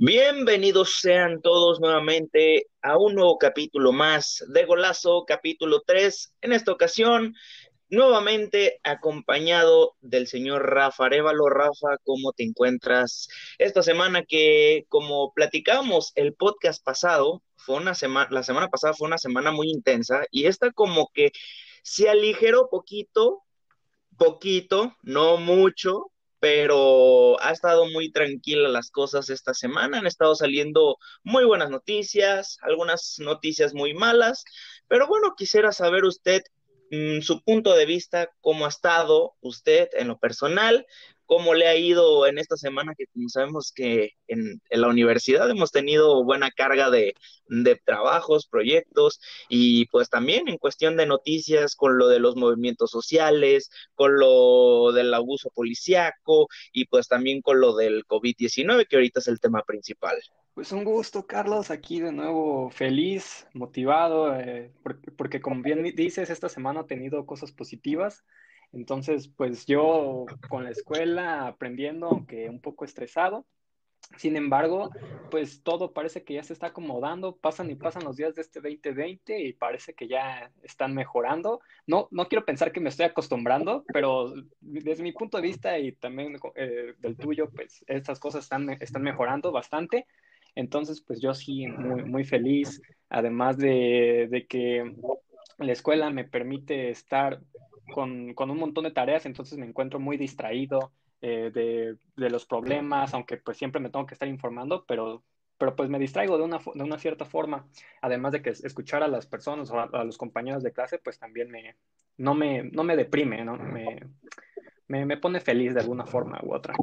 Bienvenidos sean todos nuevamente a un nuevo capítulo más de Golazo, capítulo 3. En esta ocasión, nuevamente acompañado del señor Rafa Arevalo. Rafa, ¿cómo te encuentras esta semana que, como platicamos el podcast pasado, fue una semana, la semana pasada fue una semana muy intensa y esta como que se aligeró poquito, poquito, no mucho, pero ha estado muy tranquila las cosas esta semana, han estado saliendo muy buenas noticias, algunas noticias muy malas, pero bueno, quisiera saber usted mm, su punto de vista, cómo ha estado usted en lo personal, cómo le ha ido en esta semana, que como sabemos que en, la universidad hemos tenido buena carga de, trabajos, proyectos y pues también en cuestión de noticias con lo de los movimientos sociales, con lo del abuso policiaco y pues también con lo del COVID-19, que ahorita es el tema principal. Pues un gusto, Carlos, aquí de nuevo feliz, motivado, eh, porque, porque como bien dices, esta semana ha tenido cosas positivas. Entonces, pues yo con la escuela aprendiendo, aunque un poco estresado. Sin embargo, pues todo parece que ya se está acomodando, pasan y pasan los días de este 2020 y parece que ya están mejorando. No, no quiero pensar que me estoy acostumbrando, pero desde mi punto de vista y también eh, del tuyo, pues estas cosas están, están mejorando bastante. Entonces, pues yo sí, muy, muy feliz, además de, de que la escuela me permite estar con, con, un montón de tareas, entonces me encuentro muy distraído eh, de, los problemas, aunque pues siempre me tengo que estar informando, pero, pero pues me distraigo de una, de una cierta forma, además de que escuchar a las personas o a, los compañeros de clase, pues también me, no, me, no me deprime, ¿no? Me, me, me pone feliz de alguna forma u otra.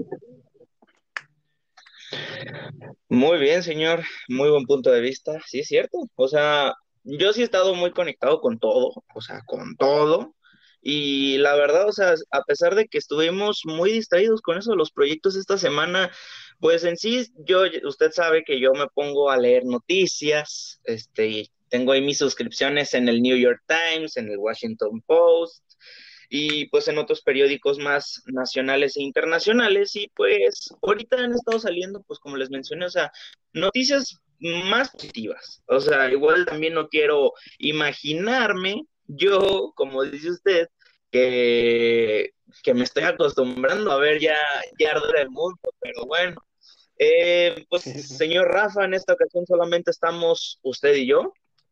Muy bien, señor, muy buen punto de vista, sí es cierto, o sea, yo sí he estado muy conectado con todo, o sea, con todo, y la verdad, o sea, a pesar de que estuvimos muy distraídos con eso los proyectos esta semana, pues en sí, yo, usted sabe que yo me pongo a leer noticias, este, tengo ahí mis suscripciones en el New York Times, en el Washington Post y pues en otros periódicos más nacionales e internacionales y pues ahorita han estado saliendo, pues como les mencioné, o sea, noticias más positivas. O sea, igual también no quiero imaginarme yo, como dice usted, que, que me estoy acostumbrando a ver ya, ya arder el mundo, pero bueno. Eh, pues, señor Rafa, en esta ocasión solamente estamos usted y yo,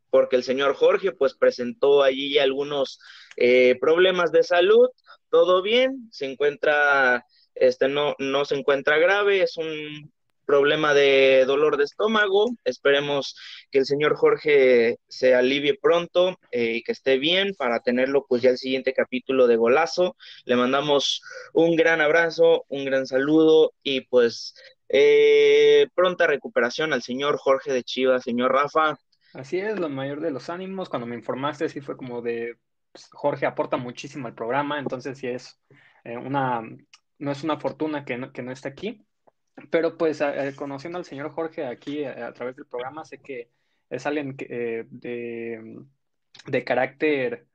porque el señor Jorge, pues, presentó allí algunos eh, problemas de salud, todo bien, se encuentra, este, no, no se encuentra grave, es un problema de dolor de estómago. Esperemos que el señor Jorge se alivie pronto eh, y que esté bien para tenerlo pues ya el siguiente capítulo de Golazo. Le mandamos un gran abrazo, un gran saludo y pues eh, pronta recuperación al señor Jorge de Chivas, señor Rafa. Así es, lo mayor de los ánimos. Cuando me informaste, sí fue como de pues, Jorge aporta muchísimo al programa, entonces sí es eh, una, no es una fortuna que no, que no esté aquí pero pues eh, conociendo al señor Jorge aquí eh, a, través del programa, sé que es alguien eh, de, carácter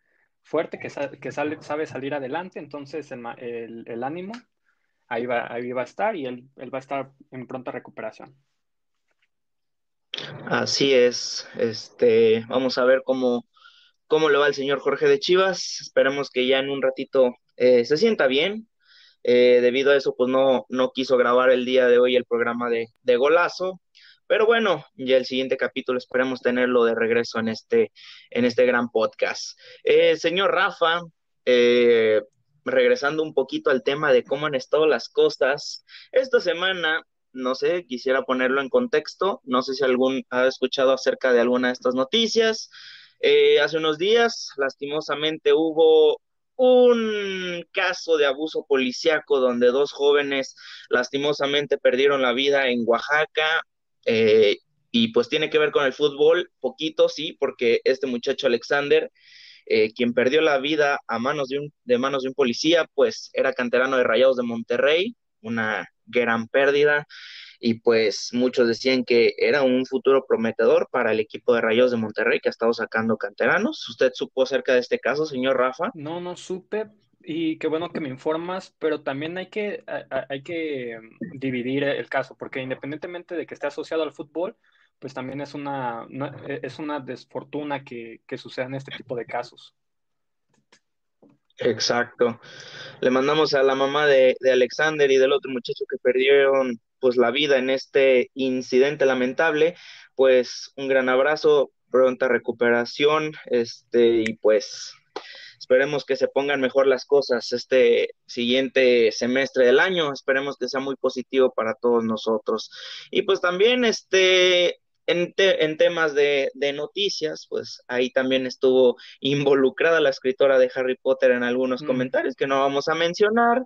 fuerte, que, que sale, sabe salir adelante, entonces el, ánimo ahí va, ahí va a estar y él, él va a estar en pronta recuperación. Así es, este, vamos a ver cómo, cómo le va el señor Jorge de Chivas. Esperemos que ya en un ratito se sienta bien, eh, debido a eso, pues no, no quiso grabar el día de hoy el programa de, de Golazo. Pero bueno, ya el siguiente capítulo esperemos tenerlo de regreso en este, en este gran podcast. Eh, señor Rafa, eh, regresando un poquito al tema de cómo han estado las cosas, esta semana, no sé, quisiera ponerlo en contexto, no sé si algún ha escuchado acerca de alguna de estas noticias. hace unos días, lastimosamente, hubo un caso de abuso policiaco donde dos jóvenes lastimosamente perdieron la vida en Oaxaca. Eh, y pues tiene que ver con el fútbol, poquito sí, porque este muchacho Alexander, eh, quien perdió la vida a manos de, un, de manos de un policía, pues era canterano de Rayados de Monterrey, una gran pérdida y pues muchos decían que era un futuro prometedor para el equipo de Rayos de Monterrey que ha estado sacando canteranos. ¿Usted supo acerca de este caso, señor Rafa? No, no supe. y qué bueno que me informas, pero también hay que, hay que mm, dividir el caso, porque independientemente de que esté asociado al fútbol, pues también es una, e, es una desfortuna que, que sucedan este tipo de casos. Exacto. Le mandamos a la mamá de, de, Alexander y del otro muchacho que perdieron pues la vida en este incidente lamentable, pues un gran abrazo, pronta recuperación, este, y pues esperemos que se pongan mejor las cosas este siguiente semestre del año, esperemos que sea muy positivo para todos nosotros. Y pues también este en, en, temas de, de, noticias, pues ahí también estuvo involucrada la escritora de Harry Potter en algunos mm. comentarios que no vamos a mencionar.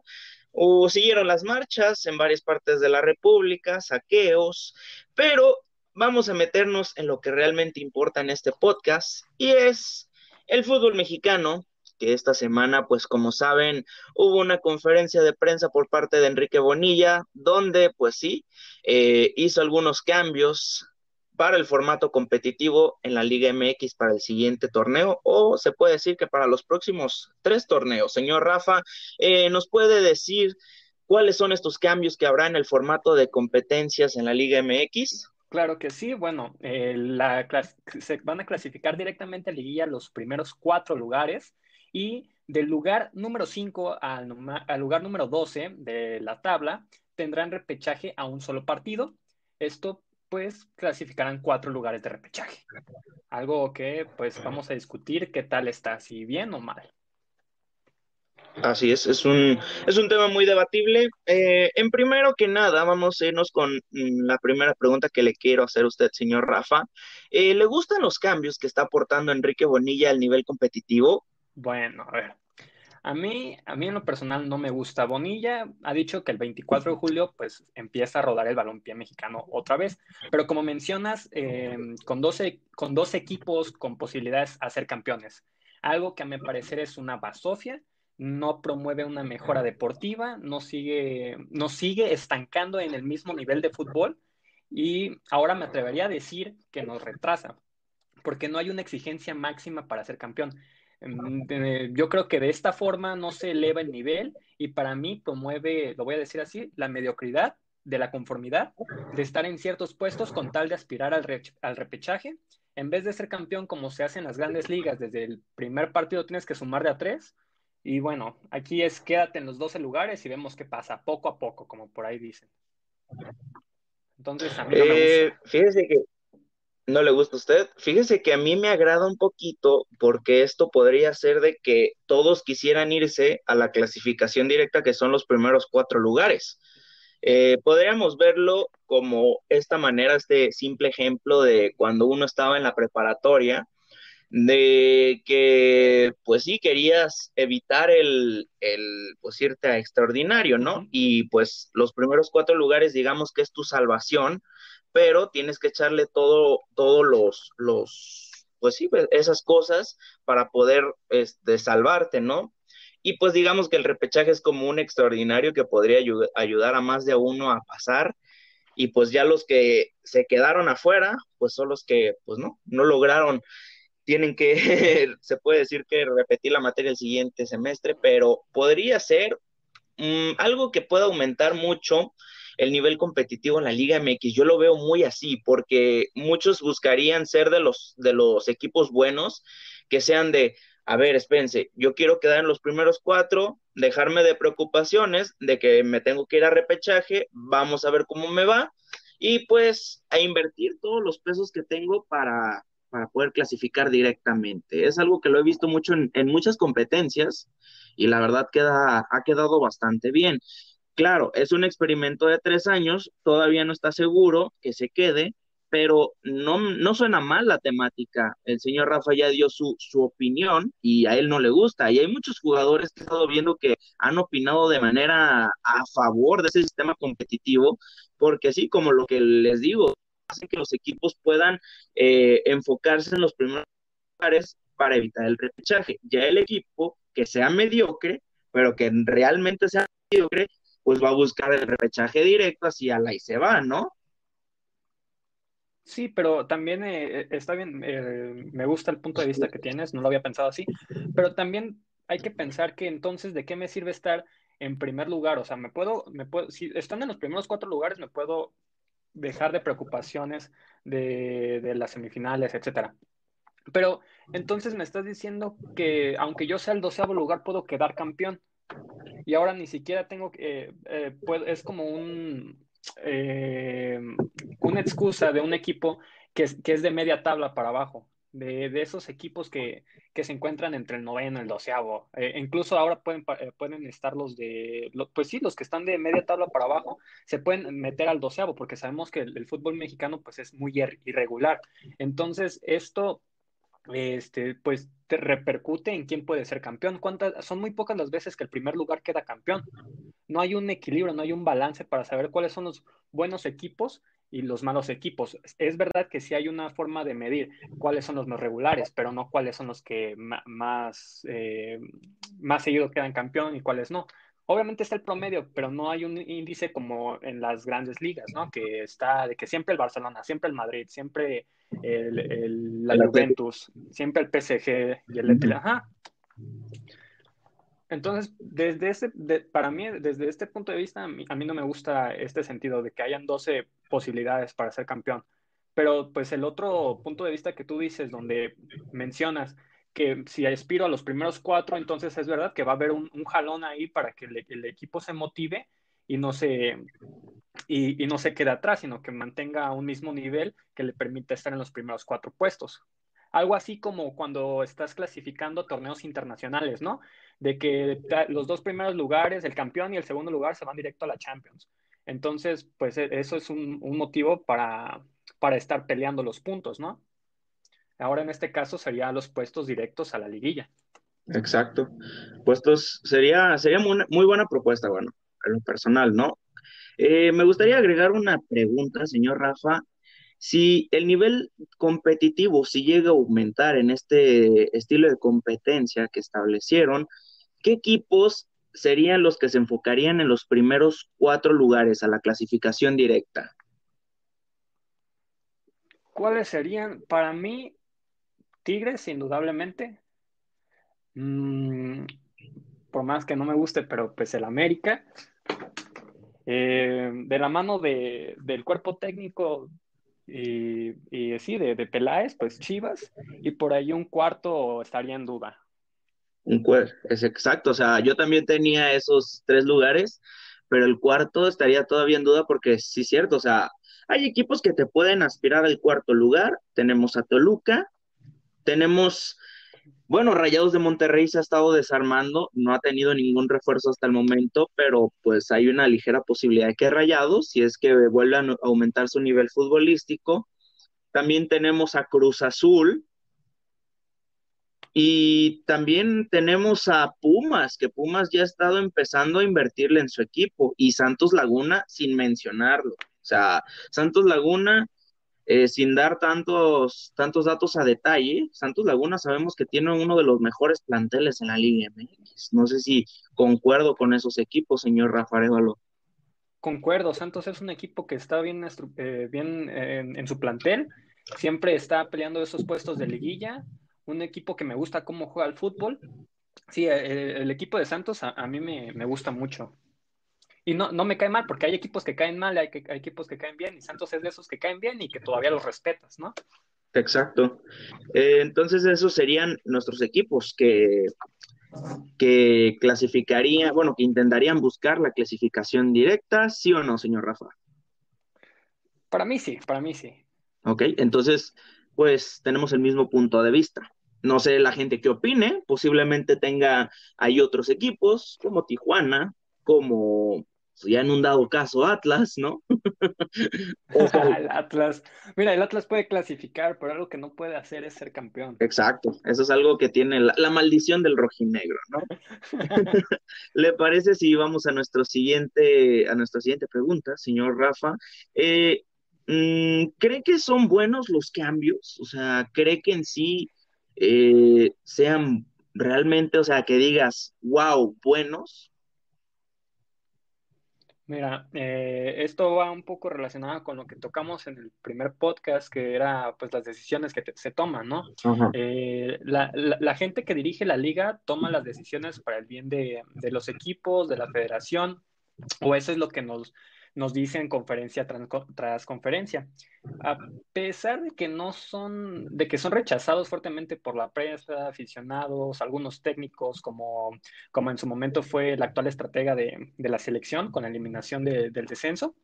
O siguieron las marchas en varias partes de la República, saqueos, pero vamos a meternos en lo que realmente importa en este podcast y es el fútbol mexicano, que esta semana, pues como saben, hubo una conferencia de prensa por parte de Enrique Bonilla, donde, pues sí, eh, hizo algunos cambios para el formato competitivo en la Liga MX para el siguiente torneo, o se puede decir que para los próximos tres torneos. Señor Rafa, eh, ¿nos puede decir cuáles son estos cambios que habrá en el formato de competencias en la Liga MX? Claro que sí, bueno, eh, la, se van a clasificar directamente a Liguilla los primeros cuatro lugares y del lugar número 5 al, al, lugar número 12 de la tabla tendrán repechaje a un solo partido. Esto pues clasificarán cuatro lugares de repechaje. Algo que pues vamos a discutir qué tal está, si bien o mal. Así es, es un, es un tema muy debatible. Eh, en primero que nada, vamos a irnos con mm, la primera pregunta que le quiero hacer a usted, señor Rafa. Eh, ¿Le gustan los cambios que está aportando Enrique Bonilla al nivel competitivo? Bueno, a ver, a mí, a mí en lo personal no me gusta. Bonilla ha dicho que el 24 de julio pues empieza a rodar el balompié mexicano otra vez, pero como mencionas, eh, con, 12, con dos equipos con posibilidades a ser campeones, algo que a mi parecer es una basofia, no promueve una mejora deportiva, no sigue, no sigue estancando en el mismo nivel de fútbol y ahora me atrevería a decir que nos retrasa, porque no hay una exigencia máxima para ser campeón. Mm, yo creo que de esta forma no se eleva el nivel y para mí promueve, lo voy a decir así, la mediocridad de la conformidad, de estar en ciertos puestos con tal de aspirar al, al repechaje. En vez de ser campeón como se hace en las grandes ligas, desde el primer partido tienes que sumar de a tres. Y bueno, aquí es quédate en los 12 lugares y vemos qué pasa, poco a poco, como por ahí dicen. Entonces, a mí no me gusta. Eh, fíjese que no le gusta a usted. Fíjese que a mí me agrada un poquito porque esto podría ser de que todos quisieran irse a la clasificación directa que son los primeros cuatro lugares. Eh, podríamos verlo como esta manera, este simple ejemplo de cuando uno estaba en la preparatoria, de que pues sí querías evitar el, el pues irte a extraordinario, ¿no? Y pues los primeros cuatro lugares digamos que es tu salvación, pero tienes que echarle todo, todos los, los, pues sí, pues, esas cosas para poder este, salvarte, ¿no? Y pues digamos que el repechaje es como un extraordinario que podría ayudar a más de uno a pasar. Y pues ya los que se quedaron afuera, pues son los que, pues no, no lograron. Tienen que, se puede decir que repetir la materia el siguiente semestre, pero podría ser mm, algo que pueda aumentar mucho el nivel competitivo en la Liga MX. Yo lo veo muy así, porque muchos buscarían ser de los, de los equipos buenos, que sean de, a ver, espérense, yo quiero quedar en los primeros cuatro, dejarme de preocupaciones de que me tengo que ir a repechaje, vamos a ver cómo me va, y pues a invertir todos los pesos que tengo para, para poder clasificar directamente. Es algo que lo he visto mucho en, en muchas competencias y la verdad queda, ha quedado bastante bien. Claro, es un experimento de tres años, todavía no está seguro que se quede, pero no, no suena mal la temática. El señor Rafa ya dio su, su opinión y a él no le gusta. Y hay muchos jugadores que he estado viendo que han opinado de manera a favor de ese sistema competitivo, porque sí, como lo que les digo, hace que los equipos puedan eh, enfocarse en los primeros lugares para evitar el repechaje. Ya el equipo que sea mediocre, pero que realmente sea mediocre, pues va a buscar el repechaje directo hacia la y se va, ¿no? Sí, pero también eh, está bien, eh, me gusta el punto de vista que tienes, no lo había pensado así, pero también hay que pensar que entonces, ¿de qué me sirve estar en primer lugar? O sea, me puedo, me puedo, si están en los primeros cuatro lugares, me puedo dejar de preocupaciones de, de las semifinales, etcétera. Pero entonces me estás diciendo que aunque yo sea el doceavo lugar, puedo quedar campeón. Y ahora ni siquiera tengo que, eh, es como un, eh, una excusa de un equipo que que es de media tabla para abajo, de, de esos equipos que, que, se encuentran entre el noveno y el doceavo. Eh, incluso ahora pueden, eh, pueden estar los de, pues sí, los que están de media tabla para abajo, se pueden meter al doceavo, porque sabemos que el, el fútbol mexicano pues es muy irregular. Entonces, esto este, pues te repercute en quién puede ser campeón. ¿Cuántas, son muy pocas las veces que el primer lugar queda campeón. No hay un equilibrio, no hay un balance para saber cuáles son los buenos equipos y los malos equipos. Es verdad que sí hay una forma de medir cuáles son los más regulares, pero no cuáles son los que más, eh, más seguido quedan campeón y cuáles no. Obviamente está el promedio, pero no hay un índice como en las grandes ligas, ¿no? Que está de que siempre el Barcelona, siempre el Madrid, siempre el, la Juventus, siempre el PSG y el Ajá. Entonces, desde ese, para mí, desde este punto de vista, a mí, a mí, no me gusta este sentido de que hayan 12 posibilidades para ser campeón. Pero pues el otro punto de vista que tú dices, donde mencionas que si aspiro a los primeros cuatro, entonces es verdad que va a haber un, un jalón ahí para que el, equipo se motive y no se y, y, no se quede atrás, sino que mantenga un mismo nivel que le permita estar en los primeros cuatro puestos. Algo así como cuando estás clasificando torneos internacionales, ¿no? De que los dos primeros lugares, el campeón y el segundo lugar, se van directo a la Champions. Entonces, pues e, eso es un, un motivo para, para estar peleando los puntos, ¿no? Ahora en este caso sería los puestos directos a la liguilla. Exacto. Puestos sería, sería muy, muy buena propuesta, bueno, a lo personal, ¿no? Eh, me gustaría agregar una pregunta, señor Rafa. Si el nivel competitivo, si llega a aumentar en este estilo de competencia que establecieron, ¿qué equipos serían los que se enfocarían en los primeros cuatro lugares a la clasificación directa? ¿Cuáles serían? Para mí, Tigres, indudablemente. Mm, por más que no me guste, pero pues el América. Eh, de la mano de, del cuerpo técnico y, y sí, de, de, Peláez, pues Chivas, y por ahí un cuarto estaría en duda. Un es exacto, o sea, yo también tenía esos tres lugares, pero el cuarto estaría todavía en duda porque sí cierto, o sea, hay equipos que te pueden aspirar al cuarto lugar, tenemos a Toluca, tenemos, bueno, Rayados de Monterrey se ha estado desarmando, no ha tenido ningún refuerzo hasta el momento, pero pues hay una ligera posibilidad de que Rayados, si es que vuelvan a aumentar su nivel futbolístico. También tenemos a Cruz Azul, y también tenemos a Pumas, que Pumas ya ha estado empezando a invertirle en su equipo, y Santos Laguna sin mencionarlo. O sea, Santos Laguna eh, sin dar tantos, tantos datos a detalle, Santos Laguna sabemos que tiene uno de los mejores planteles en la Liga MX. No sé si concuerdo con esos equipos, señor Rafael Concuerdo, Santos es un equipo que está bien, eh, bien eh, en su plantel, siempre está peleando esos puestos de liguilla, un equipo que me gusta cómo juega el fútbol. Sí, el, el equipo de Santos a, a mí me, me gusta mucho. Y no, no me cae mal, porque hay equipos que caen mal, hay, hay, equipos que caen bien, y Santos es de esos que caen bien y que todavía los respetas, ¿no? Exacto. Eh, entonces, esos serían nuestros equipos que, que clasificarían, bueno, que intentarían buscar la clasificación directa, ¿sí o no, señor Rafa? Para mí sí, para mí sí. Ok, entonces, pues tenemos el mismo punto de vista. No sé la gente qué opine, posiblemente tenga, hay otros equipos como Tijuana, como ya en un dado caso Atlas, ¿no? el Atlas. Mira, el Atlas puede clasificar, pero algo que no puede hacer es ser campeón. Exacto, eso es algo que tiene la, la maldición del rojinegro, ¿no? ¿Le parece si vamos a nuestro siguiente, a nuestra siguiente pregunta, señor Rafa? Eh, mm, ¿Cree que son buenos los cambios? O sea, ¿cree que en sí eh, sean realmente, o sea, que digas, wow, buenos? Mira, eh, esto va un poco relacionado con lo que tocamos en el primer podcast, que era pues las decisiones que se toman, ¿no? Eh, la, gente que dirige la liga toma las decisiones para el bien de, de los equipos, de la federación, o eso es lo que nos, nos dicen conferencia tras, conferencia. A pesar de que no son, de que son rechazados fuertemente por la prensa, aficionados, algunos técnicos, como, como en su momento fue el actual estratega de, la selección con la eliminación del descenso.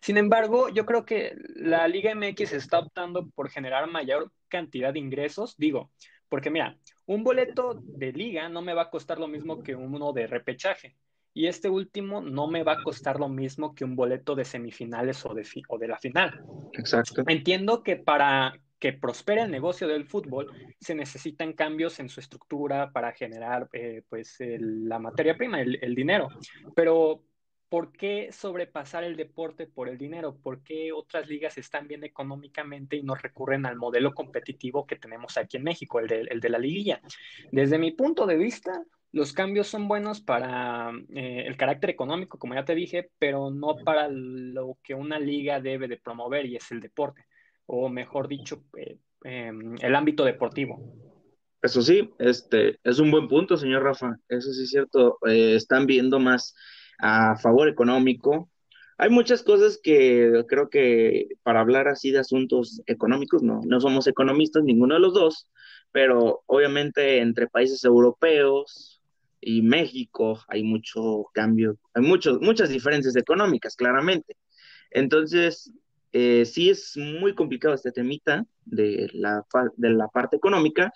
Sin embargo, yo creo que la Liga MX está optando por generar mayor cantidad de ingresos. Digo, porque mira, un boleto de liga no me va a costar lo mismo que uno de repechaje. Y este último no me va a costar lo mismo que un boleto de semifinales o de, o de la final. Exacto. Entiendo que para que prospere el negocio del fútbol se necesitan cambios en su estructura para generar eh, pues la materia prima, el, el dinero. Pero ¿por qué sobrepasar el deporte por el dinero? ¿Por qué otras ligas están bien económicamente y no recurren al modelo competitivo que tenemos aquí en México, el de, el de la liguilla? Desde mi punto de vista, los cambios son buenos para eh, el carácter económico, como ya te dije, pero no para lo que una liga debe de promover y es el deporte, o mejor dicho, eh, em, el ámbito deportivo. Eso sí, este es un buen punto, señor Rafa. Eso sí es cierto. Eh, están viendo más a favor económico. Hay muchas cosas que creo que para hablar así de asuntos económicos, no, no somos economistas, ninguno de los dos, pero obviamente entre países europeos, y México hay mucho cambio, hay muchos, muchas diferencias económicas, claramente. Entonces, eh, sí es muy complicado este temita de la, de la parte económica,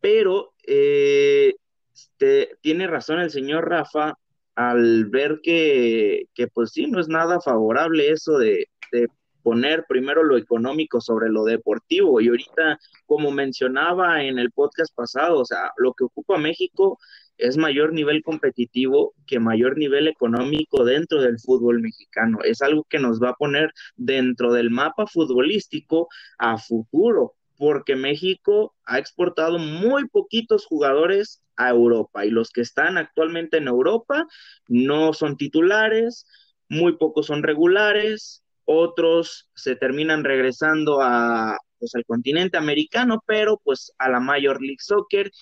pero eh, este, tiene razón el señor Rafa al ver que, que, pues sí, no es nada favorable eso de, de poner primero lo económico sobre lo deportivo. Y ahorita, como mencionaba en el podcast pasado, o sea, lo que ocupa México es mayor nivel competitivo que mayor nivel económico dentro del fútbol mexicano. Es algo que nos va a poner dentro del mapa futbolístico a futuro, porque México ha exportado muy poquitos jugadores a Europa y los que están actualmente en Europa no son titulares, muy pocos son regulares, otros se terminan regresando a pues al continente americano, pero pues a la Major League Soccer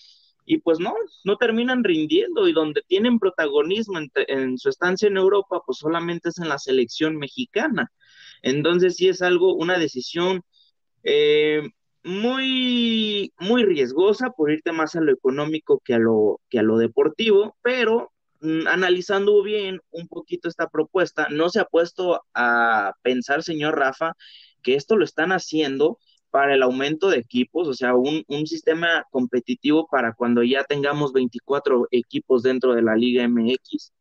y pues no, no terminan rindiendo y donde tienen protagonismo en, su estancia en Europa, pues solamente es en la selección mexicana. Entonces sí es algo, una decisión eh, muy, muy riesgosa por irte más a lo económico que a lo, que a lo deportivo, pero mm, analizando bien un poquito esta propuesta, no se ha puesto a pensar, señor Rafa, que esto lo están haciendo para el aumento de equipos, o sea, un, sistema competitivo para cuando ya tengamos 24 equipos dentro de la Liga MX,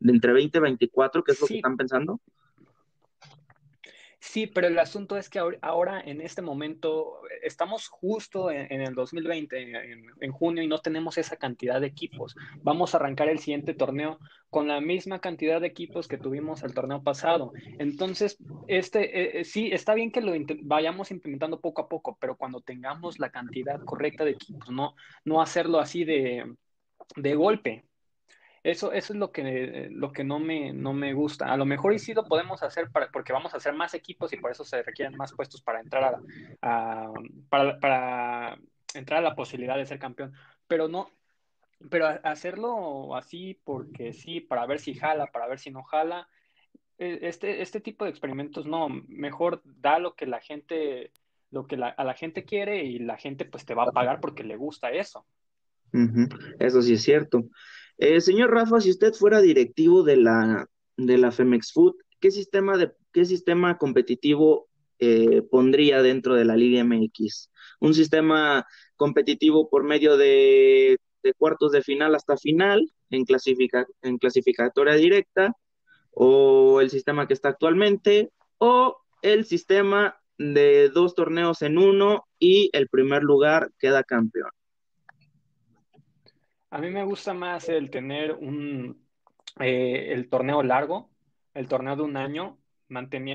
de entre 20 y 24, ¿qué es lo que están pensando? Sí, pero el asunto es que ahora, en este momento, estamos justo en, el 2020, en, junio, y no tenemos esa cantidad de equipos. Vamos a arrancar el siguiente torneo con la misma cantidad de equipos que tuvimos el torneo pasado. Entonces, este, eh, eh, sí, está bien que lo vayamos implementando poco a poco, pero cuando tengamos la cantidad correcta de equipos, no, no hacerlo así de, de golpe. Eso, eso es lo que, lo que no, me, no me gusta. A lo mejor y sí lo podemos hacer para, porque vamos a hacer más equipos y por eso se requieren más puestos para entrar a, para, para, entrar a la posibilidad de ser campeón. Pero no, pero hacerlo así porque sí, para ver si jala, para ver si no jala, e, este, este tipo de experimentos no, mejor da lo que la gente, lo que a la gente quiere y la gente pues te va a pagar porque le gusta eso. Eso sí es cierto. Eh, señor Rafa, si usted fuera directivo de la, de la Femex Food, ¿qué sistema, de, qué sistema competitivo eh, pondría dentro de la Liga MX? ¿Un sistema competitivo por medio de, cuartos de final hasta final, en, clasifica, en clasificatoria directa, o el sistema que está actualmente, o el sistema de dos torneos en uno y el primer lugar queda campeón? A mí me gusta más el tener un, eh, el torneo largo, el torneo de un año,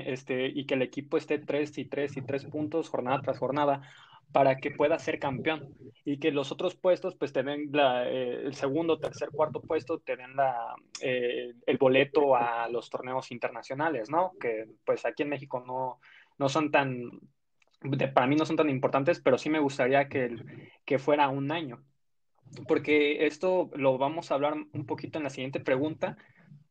este, y que el equipo esté tres y tres y tres puntos jornada tras jornada, para que pueda ser campeón y que los otros puestos pues te den eh, el segundo, tercer, cuarto puesto te den la, eh, el boleto a los torneos internacionales, ¿no? Que pues aquí en México no, no son tan, para mí no son tan importantes, pero sí me gustaría que, que fuera un año. Porque esto lo vamos a hablar un poquito en la siguiente pregunta.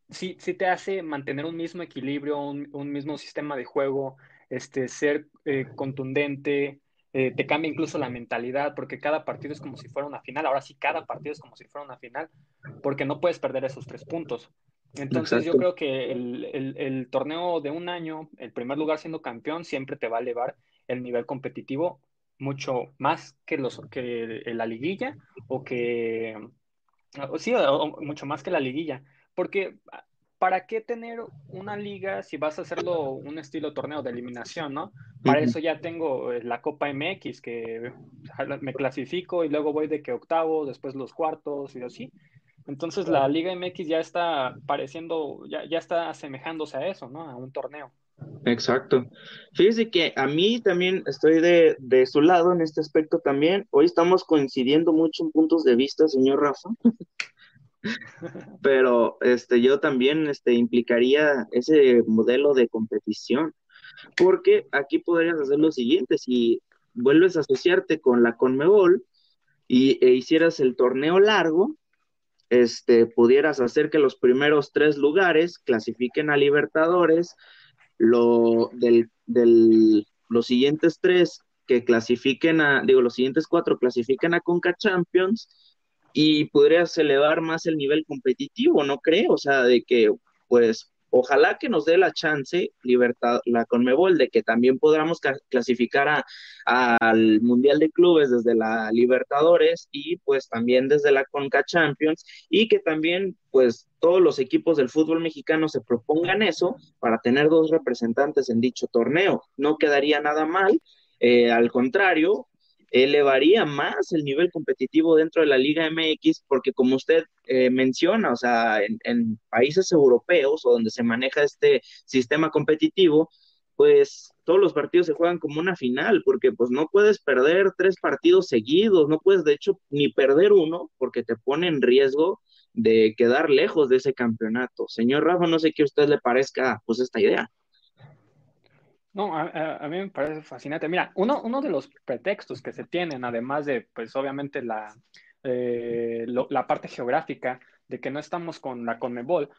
Sí, sí te hace mantener un mismo equilibrio, un, un mismo sistema de juego, este, ser eh, contundente, eh, te cambia incluso la mentalidad, porque cada partido es como si fuera una final. Ahora sí, cada partido es como si fuera una final, porque no puedes perder esos tres puntos. Entonces yo creo que el, torneo de un año, el primer lugar siendo campeón, siempre te va a elevar el nivel competitivo mucho más que, los, que la liguilla o que... Sí, mucho más que la liguilla. Porque ¿para qué tener una liga si vas a hacerlo un estilo torneo de eliminación, no? Para eso ya tengo eh, la Copa MX, que me clasifico y luego voy de que octavo, después los cuartos y así. Entonces la Liga MX ya está pareciendo, ya, ya está asemejándose a eso, ¿no? A un torneo. Exacto. Fíjese que a mí también estoy de, de su lado en este aspecto también. Hoy estamos coincidiendo mucho en puntos de vista, señor Rafa. pero este, yo también este, implicaría ese modelo de competición, porque aquí podrías hacer lo siguiente, si vuelves a asociarte con la Conmebol y, e hicieras el torneo largo, este, pudieras hacer que los primeros tres lugares clasifiquen a Libertadores, lo, del, del, los siguientes tres que clasifiquen a, digo, los siguientes cuatro clasifiquen a Conca Champions y podrías elevar más el nivel competitivo, ¿no creo? O sea, de que, pues, ojalá que nos dé la chance, libertad, la Conmebol, de que también podamos clasificar al Mundial de Clubes desde la Libertadores y pues también desde la Conca Champions y que también pues todos los equipos del fútbol mexicano se propongan eso para tener dos representantes en dicho torneo. No quedaría nada mal, eh, al contrario, elevaría más el nivel competitivo dentro de la Liga MX, porque como usted eh, menciona, o sea, en, países europeos o donde se maneja este sistema competitivo, pues todos los partidos se juegan como una final, porque pues no puedes perder tres partidos seguidos, no puedes de hecho ni perder uno, porque te pone en riesgo de quedar lejos de ese campeonato. Señor Rafa, no sé qué a usted le parezca pues esta idea. No, a, mí me parece fascinante. Mira, uno, uno de los pretextos que se tienen, además de, pues obviamente la, eh, la parte geográfica de que no estamos con la Conmebol,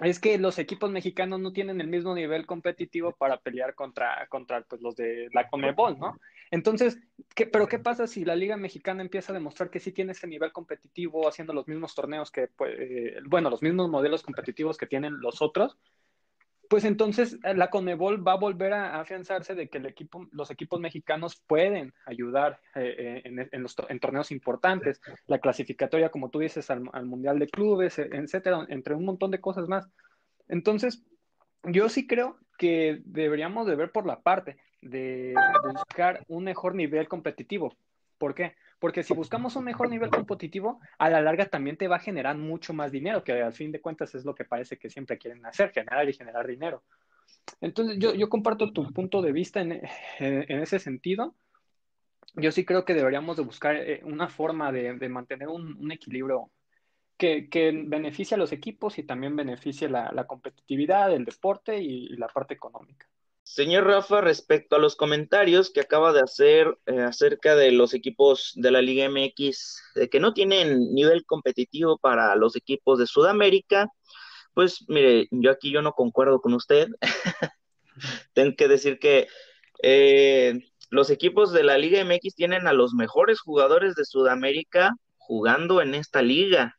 es que los equipos mexicanos no tienen el mismo nivel competitivo para pelear contra, contra pues, los de la Conmebol, ¿no? Entonces, ¿qué, pero ¿qué pasa si la Liga Mexicana empieza a demostrar que sí tiene ese nivel competitivo, haciendo los mismos torneos que, pues, eh, bueno, los mismos modelos competitivos que tienen los otros? Pues entonces eh, la Conebol va a volver a afianzarse de que el equipo, los equipos mexicanos pueden ayudar eh, eh, en, los, torneos importantes, la clasificatoria, como tú dices, al, Mundial de Clubes, e, etcétera, entre un montón de cosas más. Entonces, yo sí creo que deberíamos de ver por la parte de buscar un mejor nivel competitivo. ¿Por qué? Porque si buscamos un mejor nivel competitivo, a la larga también te va a generar mucho más dinero, que al fin de cuentas es lo que parece que siempre quieren hacer, generar y generar dinero. Entonces, yo, comparto tu punto de vista en, ese sentido. Yo sí creo que deberíamos de buscar eh, una forma de, mantener un, equilibrio que, beneficie a los equipos y también beneficie la, competitividad, el deporte y la parte económica. Señor Rafa, respecto a los comentarios que acaba de hacer eh, acerca de los equipos de la Liga MX de que no tienen nivel competitivo para los equipos de Sudamérica, pues mire, yo aquí yo no concuerdo con usted. Tengo que decir que eh, los equipos de la Liga MX tienen a los mejores jugadores de Sudamérica jugando en esta liga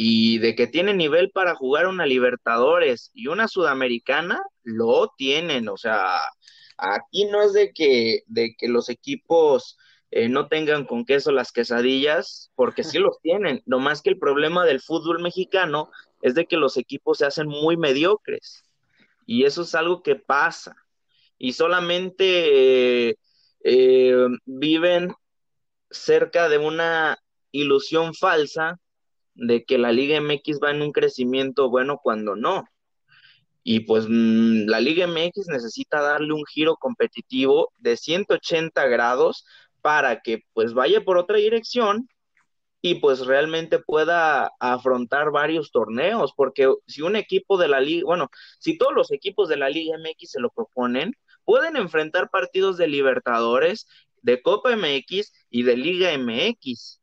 y de que tiene nivel para jugar una Libertadores y una Sudamericana, lo tienen, o sea, aquí no es de que, de que los equipos eh, no tengan con queso las quesadillas, porque sí los tienen, no más que el problema del fútbol mexicano es de que los equipos se hacen muy mediocres, y eso es algo que pasa, y solamente eh, eh, viven cerca de una ilusión falsa de que la Liga MX va en un crecimiento bueno cuando no. Y pues mm, la Liga MX necesita darle un giro competitivo de 180 grados para que pues vaya por otra dirección y pues realmente pueda afrontar varios torneos, porque si un equipo de la liga, bueno, si todos los equipos de la Liga MX se lo proponen, pueden enfrentar partidos de Libertadores, de Copa MX y de Liga MX.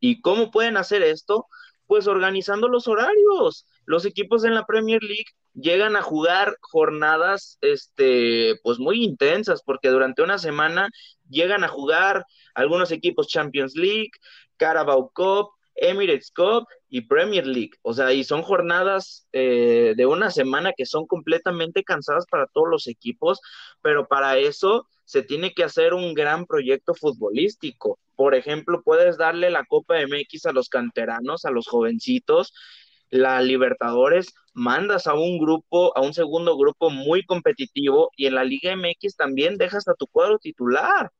¿Y cómo pueden hacer esto? Pues organizando los horarios. Los equipos en la Premier League llegan a jugar jornadas este pues muy intensas porque durante una semana llegan a jugar algunos equipos Champions League, Carabao Cup, Emirates Cup y Premier League. O sea, y son jornadas eh, de una semana que son completamente cansadas para todos los equipos, pero para eso se tiene que hacer un gran proyecto futbolístico. Por ejemplo, puedes darle la Copa MX a los canteranos, a los jovencitos, la Libertadores, mandas a un grupo, a un segundo grupo muy competitivo y en la Liga MX también dejas a tu cuadro titular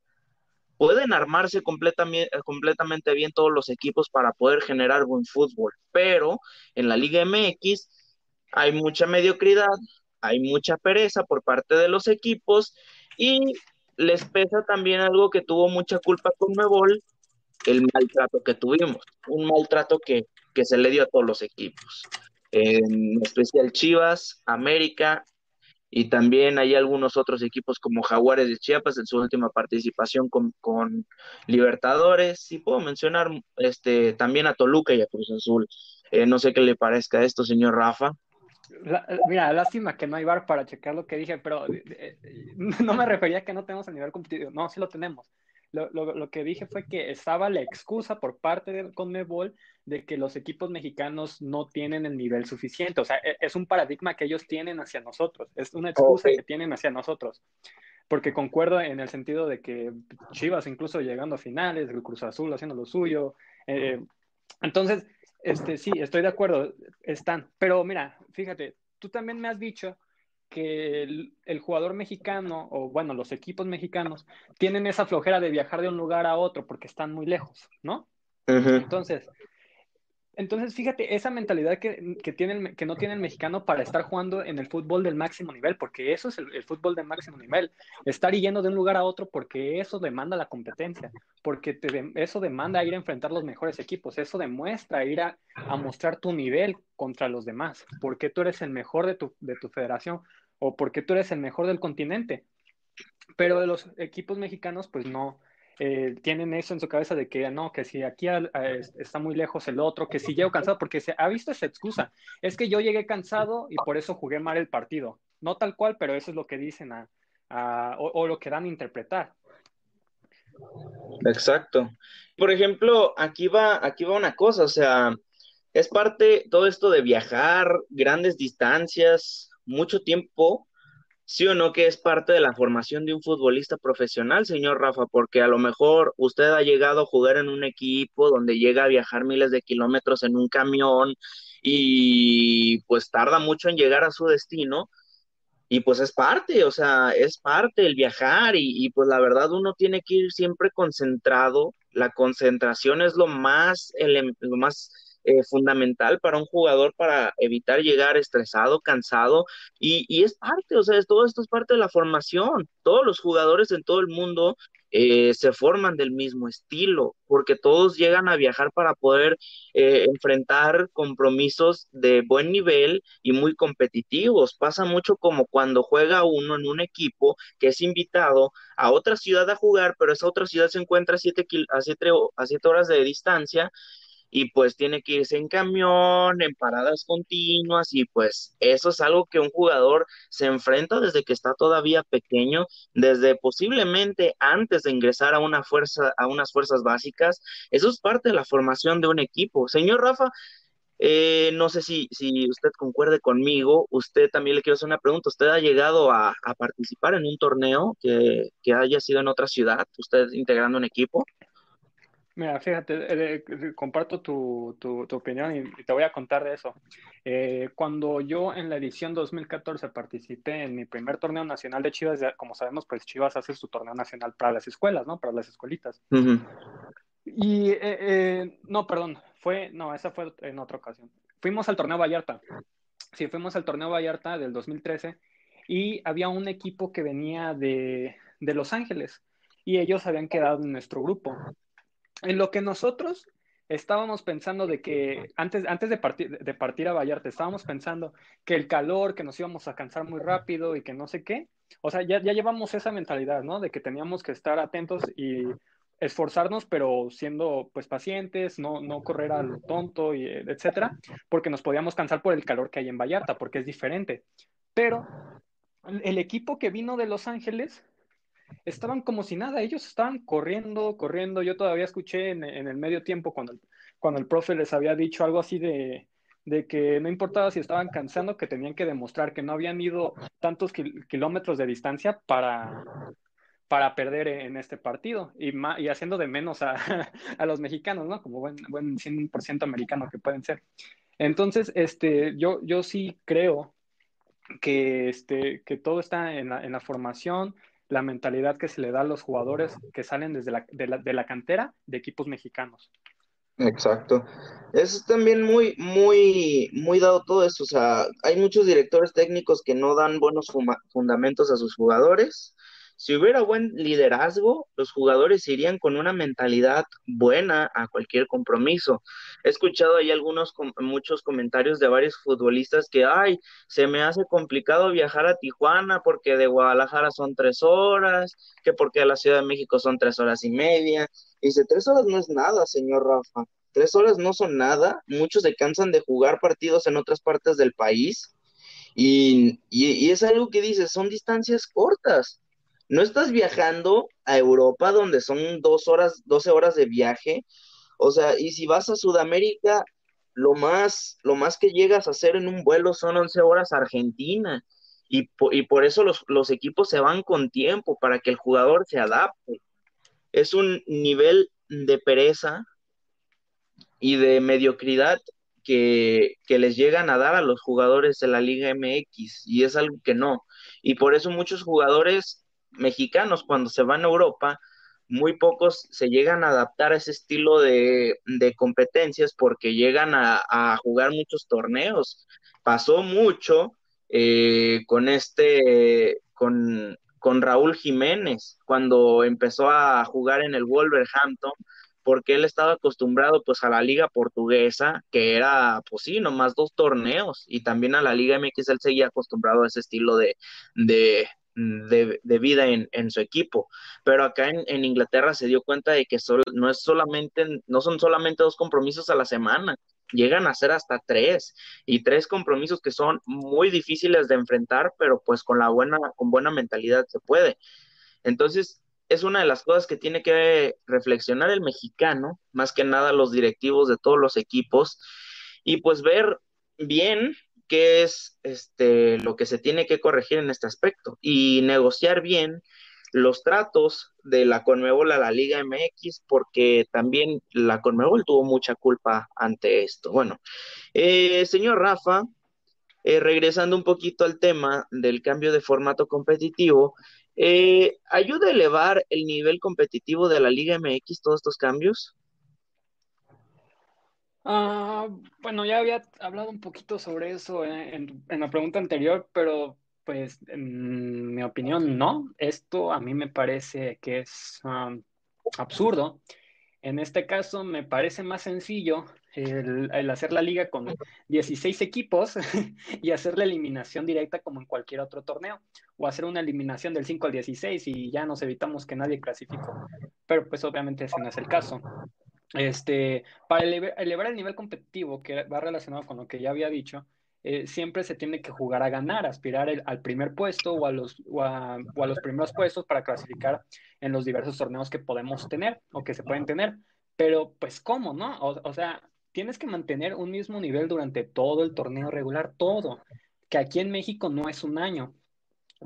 pueden armarse completamente, completamente bien todos los equipos para poder generar buen fútbol, pero en la Liga MX hay mucha mediocridad, hay mucha pereza por parte de los equipos y les pesa también algo que tuvo mucha culpa con Mebol, el maltrato que tuvimos, un maltrato que, que se le dio a todos los equipos, en especial Chivas, América y también hay algunos otros equipos como Jaguares de Chiapas en su última participación con, Libertadores y puedo mencionar este también a Toluca y a Cruz Azul. Eh, no sé qué le parezca esto, señor Rafa. mira, lástima que no hay bar para checar lo que dije, pero eh, eh, no me refería a que no tenemos a nivel competitivo, no, sí lo tenemos. Lo, lo, que dije fue que estaba la excusa por parte del Conmebol de que los equipos mexicanos no tienen el nivel suficiente. O sea, e, es un paradigma que ellos tienen hacia nosotros, es una excusa que tienen hacia nosotros. Porque concuerdo en el sentido de que Chivas incluso llegando a finales, el Cruz Azul haciendo lo suyo. Eh, entonces, este, sí, estoy de acuerdo, están. Pero mira, fíjate, tú también me has dicho que el, jugador mexicano, o bueno, los equipos mexicanos, tienen esa flojera de viajar de un lugar a otro porque están muy lejos, ¿no? Entonces, entonces, fíjate, esa mentalidad que, que, que no tiene el mexicano para estar jugando en el fútbol del máximo nivel, porque eso es el, fútbol del máximo nivel, estar yendo de un lugar a otro porque eso demanda la competencia, porque eso demanda ir a enfrentar los mejores equipos, eso demuestra ir a, a, mostrar tu nivel contra los demás, porque tú eres el mejor de tu, de tu federación o porque tú eres el mejor del continente. Pero de los equipos mexicanos, pues no, eh, tienen eso en su cabeza de que no, que si aquí está muy lejos el otro, que si llego cansado, porque se ha visto esa excusa. Es que yo llegué cansado y por eso jugué mal el partido. No tal cual, pero eso es lo que dicen a, o, lo que dan a interpretar. Exacto. Por ejemplo, aquí va, aquí va una cosa, o sea, es parte todo esto de viajar grandes distancias, mucho tiempo, sí o no que es parte de la formación de un futbolista profesional, señor Rafa, porque a lo mejor usted ha llegado a jugar en un equipo donde llega a viajar miles de kilómetros en un camión y pues tarda mucho en llegar a su destino. Y pues es parte, o sea, es parte el viajar y, pues la verdad uno tiene que ir siempre concentrado. La concentración es lo más, lo más eh, fundamental para un jugador para evitar llegar estresado, cansado, y, es parte, o sea, todo esto es parte de la formación. Todos los jugadores en todo el mundo eh, se forman del mismo estilo, porque todos llegan a viajar para poder eh, enfrentar compromisos de buen nivel y muy competitivos. Pasa mucho como cuando juega uno en un equipo que es invitado a otra ciudad a jugar, pero esa otra ciudad se encuentra a siete, a siete, a siete horas de distancia y pues tiene que irse en camión, en paradas continuas y pues eso es algo que un jugador se enfrenta desde que está todavía pequeño, desde posiblemente antes de ingresar a una fuerza, a unas fuerzas básicas. Eso es parte de la formación de un equipo. Señor Rafa, eh, no sé si, si usted concuerde conmigo, usted también le quiero hacer una pregunta. ¿Usted ha llegado a, participar en un torneo que, que haya sido en otra ciudad? ¿Usted integrando un equipo? Mira, fíjate, eh, eh, comparto tu, tu, opinión y, te voy a contar de eso. Eh, cuando yo en la edición 2014 participé en mi primer torneo nacional de Chivas, como sabemos, pues Chivas hace su torneo nacional para las escuelas, ¿no? Para las escuelitas. Y, no, perdón, fue, no, esa fue en otra ocasión. Fuimos al torneo Vallarta. Sí, fuimos al torneo Vallarta del 2013 y había un equipo que venía de, de Los Ángeles y ellos habían quedado en nuestro grupo. En lo que nosotros estábamos pensando de que antes, antes de, partir, de partir a Vallarta, estábamos pensando que el calor, que nos íbamos a cansar muy rápido y que no sé qué. O sea, ya, ya llevamos esa mentalidad, ¿no? De que teníamos que estar atentos y esforzarnos, pero siendo pues pacientes, no, no correr al tonto, y, etcétera, porque nos podíamos cansar por el calor que hay en Vallarta, porque es diferente. Pero el equipo que vino de Los Ángeles estaban como si nada, ellos estaban corriendo, corriendo. Yo todavía escuché en, el medio tiempo cuando, cuando el profe les había dicho algo así de, de que no importaba si estaban cansando, que tenían que demostrar que no habían ido tantos kilómetros de distancia para, para perder en este partido y, y haciendo de menos a, a, los mexicanos, ¿no? Como buen, buen 100% americano que pueden ser. Entonces, este, yo, yo sí creo que, este, que todo está en la, en la formación, la mentalidad que se le da a los jugadores que salen desde la, de, la, de la cantera de equipos mexicanos. Exacto. Es también muy, muy, muy dado todo eso. O sea, hay muchos directores técnicos que no dan buenos fundamentos a sus jugadores si hubiera buen liderazgo, los jugadores irían con una mentalidad buena a cualquier compromiso. He escuchado ahí algunos, muchos comentarios de varios futbolistas que, ay, se me hace complicado viajar a Tijuana porque de Guadalajara son tres horas, que porque a la Ciudad de México son tres horas y media. Y dice, tres horas no es nada, señor Rafa. Tres horas no son nada. Muchos se cansan de jugar partidos en otras partes del país. Y, y, y es algo que dice, son distancias cortas no estás viajando a Europa donde son dos horas, doce horas de viaje. O sea, y si vas a Sudamérica, lo más, lo más que llegas a hacer en un vuelo son once horas a Argentina. Y, y por eso los, los equipos se van con tiempo, para que el jugador se adapte. Es un nivel de pereza y de mediocridad que, que, les llegan a dar a los jugadores de la Liga MX y es algo que no. Y por eso muchos jugadores mexicanos cuando se van a Europa, muy pocos se llegan a adaptar a ese estilo de, competencias porque llegan a, jugar muchos torneos. Pasó mucho eh, con este, con, con Raúl Jiménez, cuando empezó a jugar en el Wolverhampton, porque él estaba acostumbrado pues a la liga portuguesa, que era pues sí, nomás dos torneos, y también a la liga MX él seguía acostumbrado a ese estilo de, de, de, vida en, su equipo. Pero acá en, Inglaterra se dio cuenta de que no, es solamente, no son solamente dos compromisos a la semana, llegan a ser hasta tres y tres compromisos que son muy difíciles de enfrentar, pero pues con la buena, con buena mentalidad se puede. Entonces, es una de las cosas que tiene que reflexionar el mexicano, más que nada los directivos de todos los equipos, y pues ver bien qué es este, lo que se tiene que corregir en este aspecto y negociar bien los tratos de la Conmebol a la Liga MX, porque también la Conmebol tuvo mucha culpa ante esto. Bueno, eh, señor Rafa, eh, regresando un poquito al tema del cambio de formato competitivo, eh, ¿ayuda a elevar el nivel competitivo de la Liga MX todos estos cambios? Ah, bueno, ya había hablado un poquito sobre eso en, la pregunta anterior, pero pues en mi opinión no. Esto a mí me parece que es absurdo. En este caso me parece más sencillo el, hacer la liga con 16 equipos y hacer la eliminación directa como en cualquier otro torneo, o hacer una eliminación del 5 al 16 y ya nos evitamos que nadie clasificó. Pero pues obviamente ese no es el caso. Este, para elevar el nivel competitivo, que va relacionado con lo que ya había dicho, eh, siempre se tiene que jugar a ganar, aspirar al primer puesto o a, los, o a, los primeros puestos para clasificar en los diversos torneos que podemos tener o que se pueden tener. Pero, pues, ¿cómo, no? O, o sea, tienes que mantener un mismo nivel durante todo el torneo regular, todo. Que aquí en México no es un año,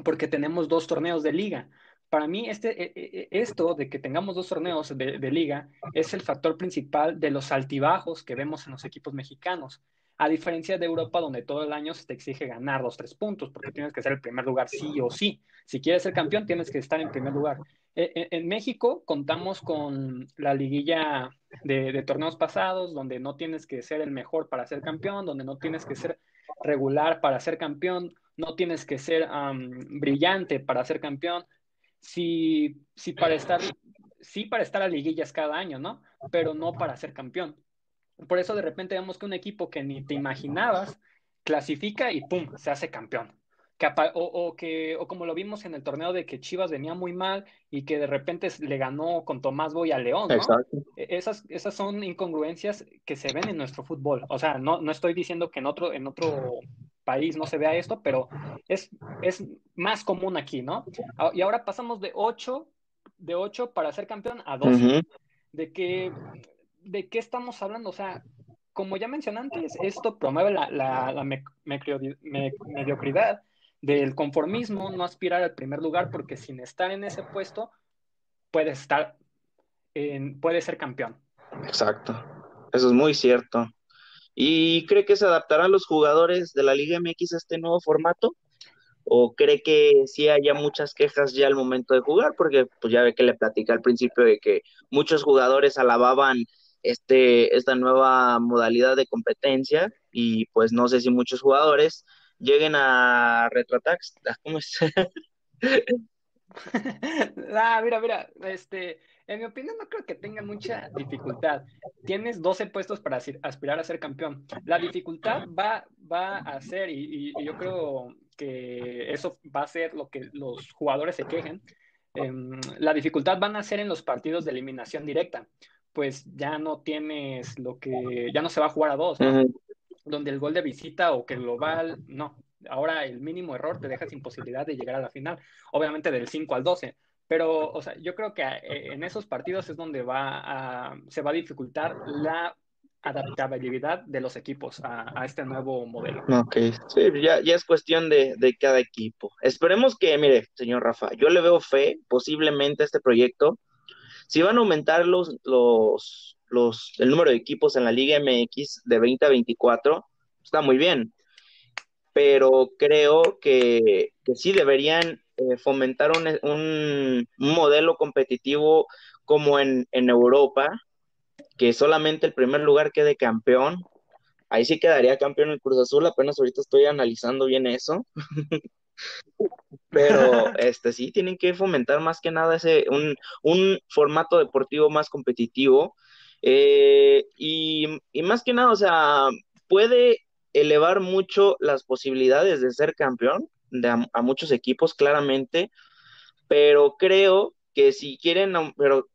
porque tenemos dos torneos de liga para mí este, e, e, e, esto de que tengamos dos torneos de, liga es el factor principal de los altibajos que vemos en los equipos mexicanos. A diferencia de Europa, donde todo el año se te exige ganar los tres puntos, porque tienes que ser el primer lugar sí o sí. Si quieres ser campeón, tienes que estar en primer lugar. En, México contamos con la liguilla de, torneos pasados, donde no tienes que ser el mejor para ser campeón, donde no tienes que ser regular para ser campeón, no tienes que ser brillante para ser campeón, si, si para estar, sí para estar a liguillas cada año, ¿no? Pero no para ser campeón. Por eso de repente vemos que un equipo que ni te imaginabas clasifica y ¡pum! se hace campeón. o, que, o como lo vimos en el torneo de que Chivas venía muy mal y que de repente le ganó con Tomás Boy a León, ¿no? E, esas, esas son incongruencias que se ven en nuestro fútbol. O sea, no, no estoy diciendo que en otro, en otro país no se vea esto, pero es, es más común aquí, ¿no? Y ahora pasamos de 8, de 8 para ser campeón a 12. ¿De qué, ¿De qué estamos hablando? O sea, como ya mencioné antes, esto promueve la, la, mediocridad del conformismo, no aspirar al primer lugar, porque sin estar en ese puesto, puedes estar, en, puede ser campeón. Exacto, eso es muy cierto. ¿Y cree que se adaptarán los jugadores de la Liga MX a este nuevo formato? ¿O cree que sí haya muchas quejas ya al momento de jugar? Porque pues ya ve que le platicé al principio de que muchos jugadores alababan este, esta nueva modalidad de competencia y pues no sé si muchos jugadores lleguen a retroataques. ¿Cómo es? ah, mira, mira, este, en mi opinión no creo que tenga mucha dificultad. Tienes 12 puestos para aspirar a ser campeón. La dificultad va, va a ser, y, yo creo que eso va a ser lo que los jugadores se quejen, em, la dificultad van a ser en los partidos de eliminación directa pues ya no tienes lo que, ya no se va a jugar a dos, donde el gol de visita o que el global, no. Ahora el mínimo error te deja sin posibilidad de llegar a la final, obviamente del 5 al 12. Pero, o sea, yo creo que eh, en esos partidos es donde va a, se va a dificultar la adaptabilidad de los equipos a, este nuevo modelo. Ok, sí, ya, ya es cuestión de, de, cada equipo. Esperemos que, mire, señor Rafa, yo le veo fe posiblemente a este proyecto si van a aumentar los, los, los, el número de equipos en la Liga MX de 20 a 24, está muy bien. Pero creo que, que sí deberían eh, fomentar un, un, modelo competitivo como en, en Europa, que solamente el primer lugar quede campeón. Ahí sí quedaría campeón el Cruz Azul, apenas ahorita estoy analizando bien eso. Pero este sí tienen que fomentar más que nada ese un, un formato deportivo más competitivo. Eh, y, más que nada, o sea, puede elevar mucho las posibilidades de ser campeón de a, muchos equipos, claramente, pero creo que si quieren, pero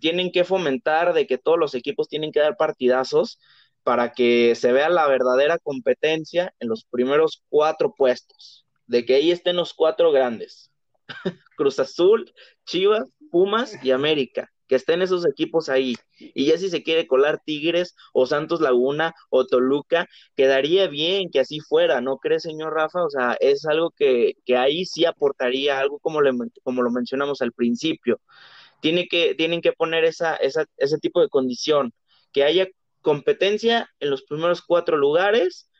tienen que fomentar de que todos los equipos tienen que dar partidazos para que se vea la verdadera competencia en los primeros cuatro puestos de que ahí estén los cuatro grandes. Cruz Azul, Chivas, Pumas y América, que estén esos equipos ahí. Y ya si se quiere colar Tigres o Santos Laguna o Toluca, quedaría bien que así fuera, ¿no cree, señor Rafa? O sea, es algo que, que ahí sí aportaría algo como, le, como lo mencionamos al principio. Tiene que, tienen que poner esa, esa, ese tipo de condición, que haya competencia en los primeros cuatro lugares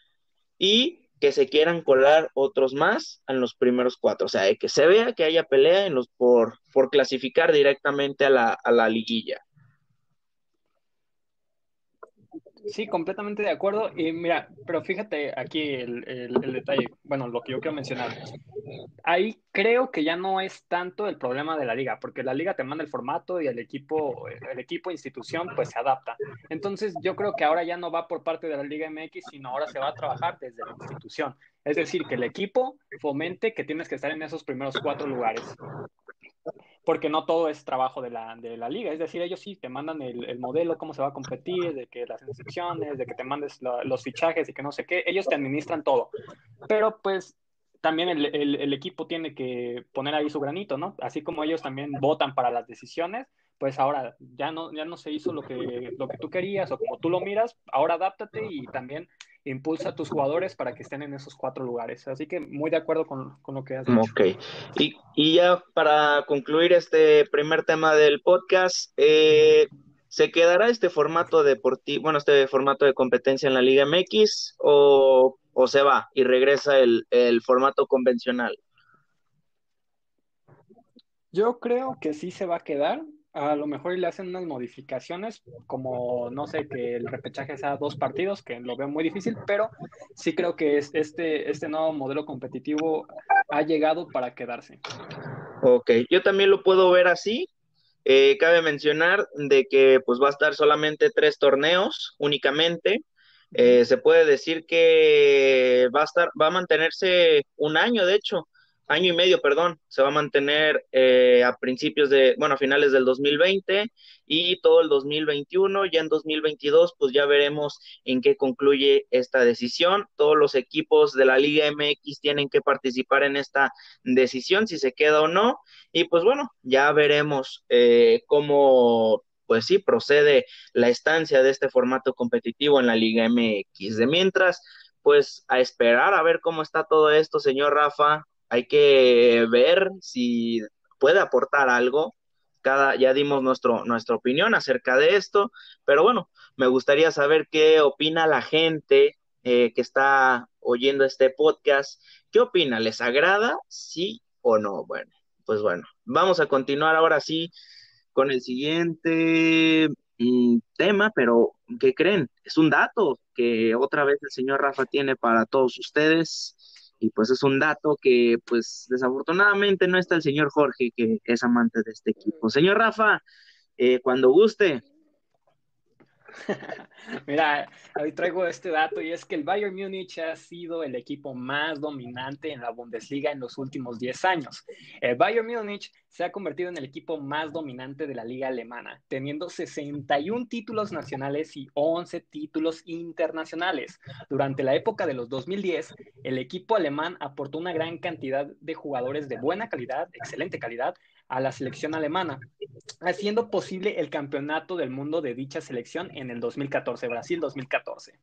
y que se quieran colar otros más en los primeros cuatro. O sea, que se vea que haya pelea en los por, por clasificar directamente a la, a la liguilla. Sí, completamente de acuerdo. Y mira, pero fíjate aquí el, el, detalle, bueno, lo que yo quiero mencionar. Ahí creo que ya no es tanto el problema de la liga, porque la liga te manda el formato y el equipo, el equipo institución, pues se adapta. Entonces yo creo que ahora ya no va por parte de la Liga MX, sino ahora se va a trabajar desde la institución. Es decir, que el equipo fomente que tienes que estar en esos primeros cuatro lugares porque no todo es trabajo de la, de la liga. Es decir, ellos sí te mandan el, el, modelo, cómo se va a competir, de que las inscripciones, de que te mandes los fichajes y que no sé qué. Ellos te administran todo. Pero pues también el, el, el, equipo tiene que poner ahí su granito, ¿no? Así como ellos también votan para las decisiones, pues ahora ya no, ya no se hizo lo que, lo que tú querías o como tú lo miras, ahora adáptate y también impulsa a tus jugadores para que estén en esos cuatro lugares. Así que muy de acuerdo con, lo que has dicho. Ok. Y, y, ya para concluir este primer tema del podcast, eh, ¿se quedará este formato deportivo, bueno, este formato de competencia en la Liga MX o, o se va y regresa el, el formato convencional? Yo creo que sí se va a quedar a lo mejor le hacen unas modificaciones, como no sé, que el repechaje sea dos partidos, que lo veo muy difícil, pero sí creo que este, este nuevo modelo competitivo ha llegado para quedarse. Ok, yo también lo puedo ver así. Eh, cabe mencionar de que pues va a estar solamente tres torneos únicamente. Eh, se puede decir que va a estar, va a mantenerse un año, de hecho, año y medio, perdón, se va a mantener eh, a principios de, bueno, a finales del 2020 y todo el 2021, ya en 2022, pues ya veremos en qué concluye esta decisión. Todos los equipos de la Liga MX tienen que participar en esta decisión, si se queda o no, y pues bueno, ya veremos eh, cómo pues sí, procede la estancia de este formato competitivo en la Liga MX. De mientras, pues a esperar a ver cómo está todo esto, señor Rafa, hay que ver si puede aportar algo. Cada, ya dimos nuestro, nuestra opinión acerca de esto, pero bueno, me gustaría saber qué opina la gente eh, que está oyendo este podcast. ¿Qué opina? ¿Les agrada? ¿Sí o no? Bueno, pues bueno, vamos a continuar ahora sí con el siguiente mm, tema, pero ¿qué creen? Es un dato que otra vez el señor Rafa tiene para todos ustedes y pues es un dato que pues desafortunadamente no está el señor Jorge, que es amante de este equipo. Señor Rafa, eh, cuando guste. Mira, hoy traigo este dato y es que el Bayern Múnich ha sido el equipo más dominante en la Bundesliga en los últimos 10 años. El Bayern Múnich se ha convertido en el equipo más dominante de la liga alemana, teniendo 61 títulos nacionales y 11 títulos internacionales. Durante la época de los 2010, el equipo alemán aportó una gran cantidad de jugadores de buena calidad, excelente calidad, a la selección alemana, haciendo posible el campeonato del mundo de dicha selección en el 2014, Brasil 2014.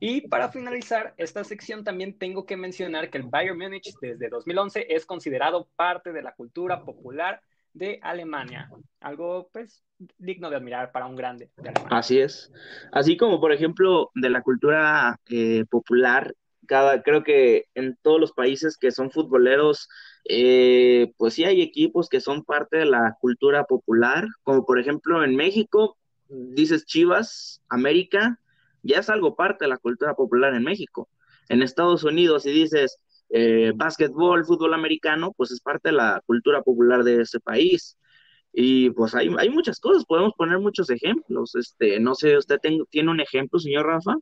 Y para finalizar esta sección también tengo que mencionar que el Bayern Múnich desde 2011 es considerado parte de la cultura popular de Alemania, algo pues digno de admirar para un grande. Así es, así como por ejemplo de la cultura eh, popular, cada creo que en todos los países que son futboleros eh, pues sí hay equipos que son parte de la cultura popular, como por ejemplo en México, dices Chivas, América, ya es algo parte de la cultura popular en México. En Estados Unidos, si dices eh, básquetbol, fútbol americano, pues es parte de la cultura popular de ese país. Y pues hay, hay muchas cosas, podemos poner muchos ejemplos. Este, no sé, ¿usted tiene un ejemplo, señor Rafa?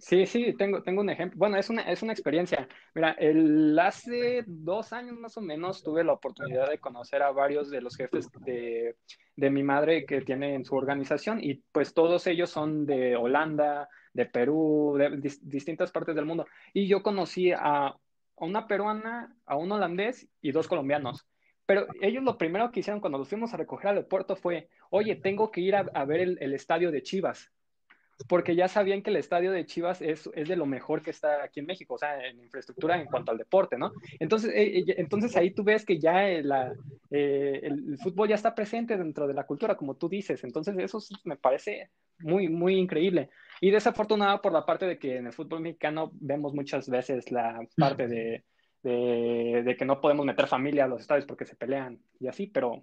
Sí, sí, tengo, tengo un ejemplo. Bueno, es una, es una experiencia. Mira, el, hace dos años más o menos tuve la oportunidad de conocer a varios de los jefes de, de mi madre que tiene en su organización y pues todos ellos son de Holanda, de Perú, de distintas partes del mundo. Y yo conocí a una peruana, a un holandés y dos colombianos. Pero ellos lo primero que hicieron cuando los fuimos a recoger al aeropuerto fue, oye, tengo que ir a, a ver el, el estadio de Chivas porque ya sabían que el estadio de Chivas es, es, de lo mejor que está aquí en México, o sea, en infraestructura en cuanto al deporte, ¿no? Entonces, eh, eh entonces ahí tú ves que ya eh, la, eh, el, fútbol ya está presente dentro de la cultura, como tú dices, entonces eso me parece muy, muy increíble. Y desafortunado por la parte de que en el fútbol mexicano vemos muchas veces la parte de, de, de que no podemos meter familia a los estadios porque se pelean y así, pero,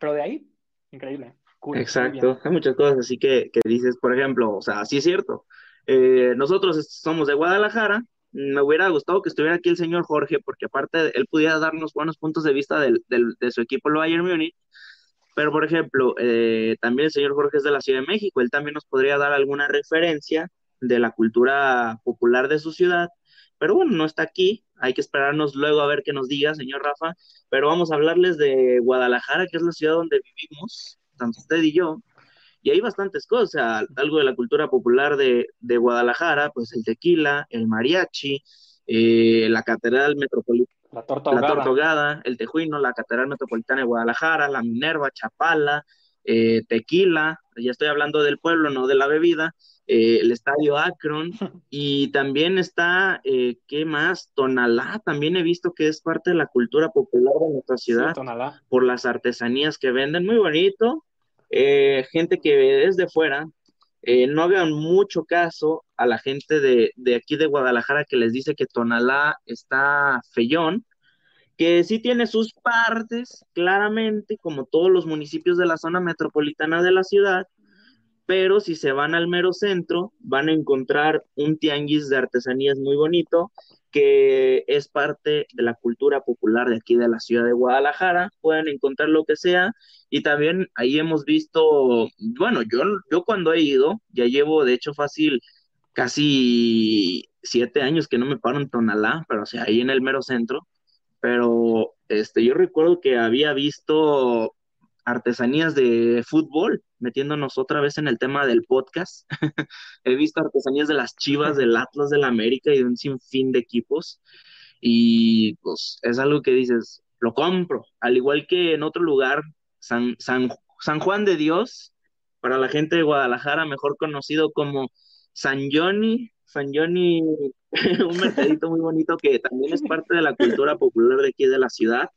pero de ahí, increíble. Exacto, hay muchas cosas así que, que, dices, por ejemplo, o sea, sí es cierto. Eh, nosotros somos de Guadalajara, me hubiera gustado que estuviera aquí el señor Jorge, porque aparte él pudiera darnos buenos puntos de vista del, del, de su equipo, el Bayern Múnich. Pero, por ejemplo, eh, también el señor Jorge es de la Ciudad de México, él también nos podría dar alguna referencia de la cultura popular de su ciudad. Pero bueno, no está aquí, hay que esperarnos luego a ver qué nos diga, señor Rafa. Pero vamos a hablarles de Guadalajara, que es la ciudad donde vivimos tanto usted y yo, y hay bastantes cosas, algo de la cultura popular de, de Guadalajara, pues el tequila, el mariachi, eh, la catedral metropolitana. La torta, el tejuino, la Catedral Metropolitana de Guadalajara, la Minerva, Chapala, eh, Tequila, ya estoy hablando del pueblo, no de la bebida, eh, el Estadio Akron, y también está, eh, ¿qué más? Tonalá, también he visto que es parte de la cultura popular de nuestra ciudad, por las artesanías que venden, muy bonito, eh, gente que es de fuera, eh, no hagan mucho caso a la gente de, de, aquí de Guadalajara que les dice que Tonalá está feyón, que sí tiene sus partes, claramente, como todos los municipios de la zona metropolitana de la ciudad, pero si se van al mero centro, van a encontrar un tianguis de artesanías muy bonito, que es parte de la cultura popular de aquí de la ciudad de Guadalajara. Pueden encontrar lo que sea. Y también ahí hemos visto, bueno, yo, yo cuando he ido, ya llevo de hecho fácil casi siete años que no me paro en Tonalá, pero o sea, ahí en el mero centro. Pero este, yo recuerdo que había visto artesanías de fútbol, metiéndonos otra vez en el tema del podcast. He visto artesanías de las Chivas, del Atlas, del América y de un sinfín de equipos. Y pues es algo que dices, lo compro. Al igual que en otro lugar, San, San, San Juan de Dios, para la gente de Guadalajara, mejor conocido como San Johnny, San Johnny, un mercadito muy bonito que también es parte de la cultura popular de aquí de la ciudad.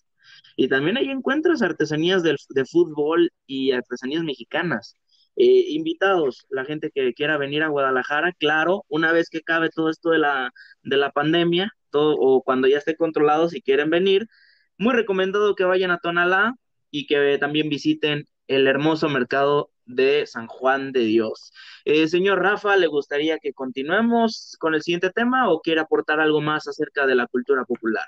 Y también ahí encuentras artesanías de, de fútbol y artesanías mexicanas. Eh, invitados, la gente que quiera venir a Guadalajara, claro, una vez que cabe todo esto de la, de la pandemia, o cuando ya esté controlado, si quieren venir, muy recomendado que vayan a Tonalá y que también visiten el hermoso mercado de San Juan de Dios. Eh, señor Rafa, ¿le gustaría que continuemos con el siguiente tema o quiere aportar algo más acerca de la cultura popular?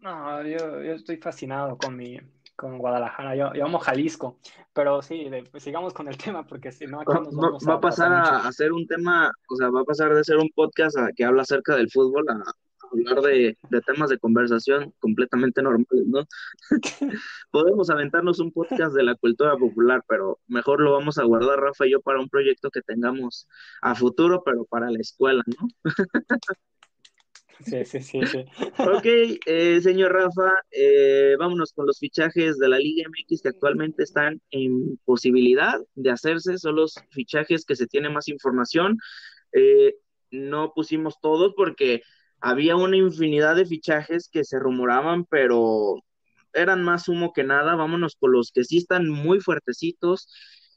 No, yo, estoy fascinado con mi, con Guadalajara, yo, amo Jalisco, pero sí, pues, sigamos con el tema porque si no, nos vamos va, a, pasar a, hacer un tema, o sea, va a pasar de ser un podcast a, que habla acerca del fútbol a, hablar de, temas de conversación completamente normales, ¿no? Podemos aventarnos un podcast de la cultura popular, pero mejor lo vamos a guardar, Rafa y yo, para un proyecto que tengamos a futuro, pero para la escuela, ¿no? Sí, sí, sí. Ok, eh, señor Rafa, eh, vámonos con los fichajes de la Liga MX que actualmente están en posibilidad de hacerse, son los fichajes que se tiene más información. Eh, no pusimos todos porque había una infinidad de fichajes que se rumoraban, pero eran más humo que nada. Vámonos con los que sí están muy fuertecitos.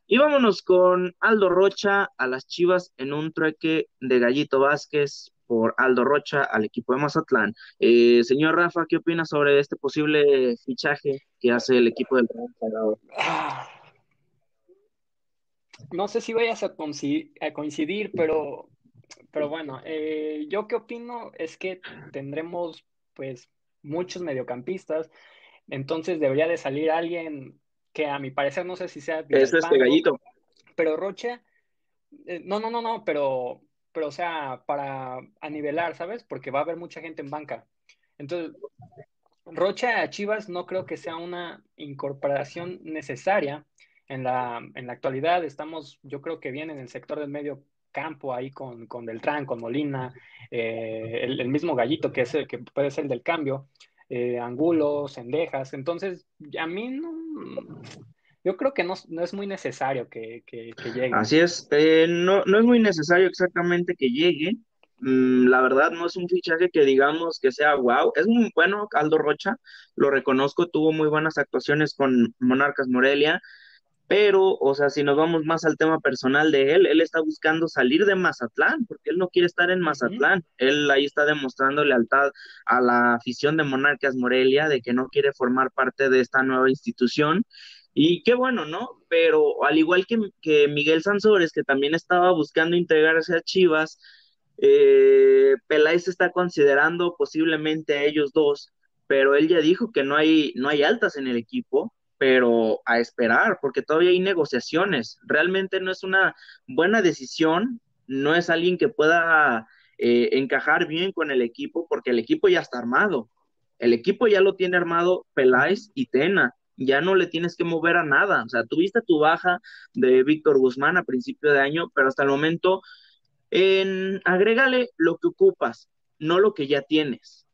Y vámonos con Aldo Rocha a las Chivas en un trueque de Gallito Vázquez por Aldo Rocha al equipo de Mazatlán. Eh, señor Rafa, ¿qué opina sobre este posible fichaje que hace el equipo del Real No sé si vayas a coincidir, pero, pero bueno, eh, yo qué opino es que tendremos pues muchos mediocampistas, entonces debería de salir alguien que a mi parecer no sé si sea... Es este gallito. Pero Rocha, eh, no, no, no, no, pero pero o sea, para anivelar, ¿sabes? Porque va a haber mucha gente en banca. Entonces, Rocha a Chivas no creo que sea una incorporación necesaria en la, en la actualidad. Estamos, yo creo que bien en el sector del medio campo, ahí con, con con Molina, eh, el, mismo Gallito, que, es el, que puede ser el del cambio, eh, Angulos, Cendejas. Entonces, a mí no, yo creo que no, es muy necesario que, llegue. Así es, eh, no, no es muy necesario exactamente que llegue. Mm, la verdad no es un fichaje que digamos que sea wow. Es muy bueno Aldo Rocha, lo reconozco, tuvo muy buenas actuaciones con Monarcas Morelia, pero, o sea, si nos vamos más al tema personal de él, él está buscando salir de Mazatlán, porque él no quiere estar en Mazatlán. Él ahí está demostrando lealtad a la afición de Monarcas Morelia, de que no quiere formar parte de esta nueva institución y qué bueno, ¿no? Pero al igual que, que Miguel Sansores, que también estaba buscando integrarse a Chivas, eh, Peláez está considerando posiblemente a ellos dos, pero él ya dijo que no hay, no hay altas en el equipo, pero a esperar, porque todavía hay negociaciones. Realmente no es una buena decisión, no es alguien que pueda eh, encajar bien con el equipo, porque el equipo ya está armado. El equipo ya lo tiene armado Peláez y Tena ya no le tienes que mover a nada. O sea, tuviste tu baja de Víctor Guzmán a principio de año, pero hasta el momento, en, agrégale lo que ocupas, no lo que ya tienes.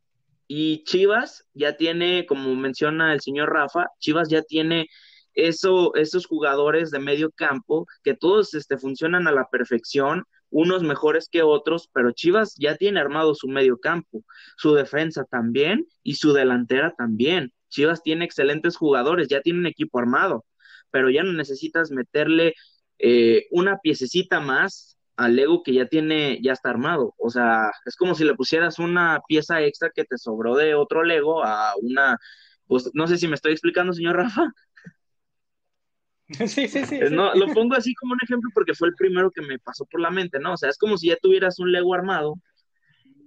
Y Chivas ya tiene, como menciona el señor Rafa, Chivas ya tiene eso, esos jugadores de medio campo que todos este, funcionan a la perfección, unos mejores que otros, pero Chivas ya tiene armado su medio campo, su defensa también y su delantera también. Chivas tiene excelentes jugadores, ya tiene un equipo armado, pero ya no necesitas meterle eh, una piececita más al Lego que ya tiene, ya está armado. O sea, es como si le pusieras una pieza extra que te sobró de otro Lego a una, pues no sé si me estoy explicando, señor Rafa. Sí, sí, sí. No, lo pongo así como un ejemplo porque fue el primero que me pasó por la mente, ¿no? O sea, es como si ya tuvieras un Lego armado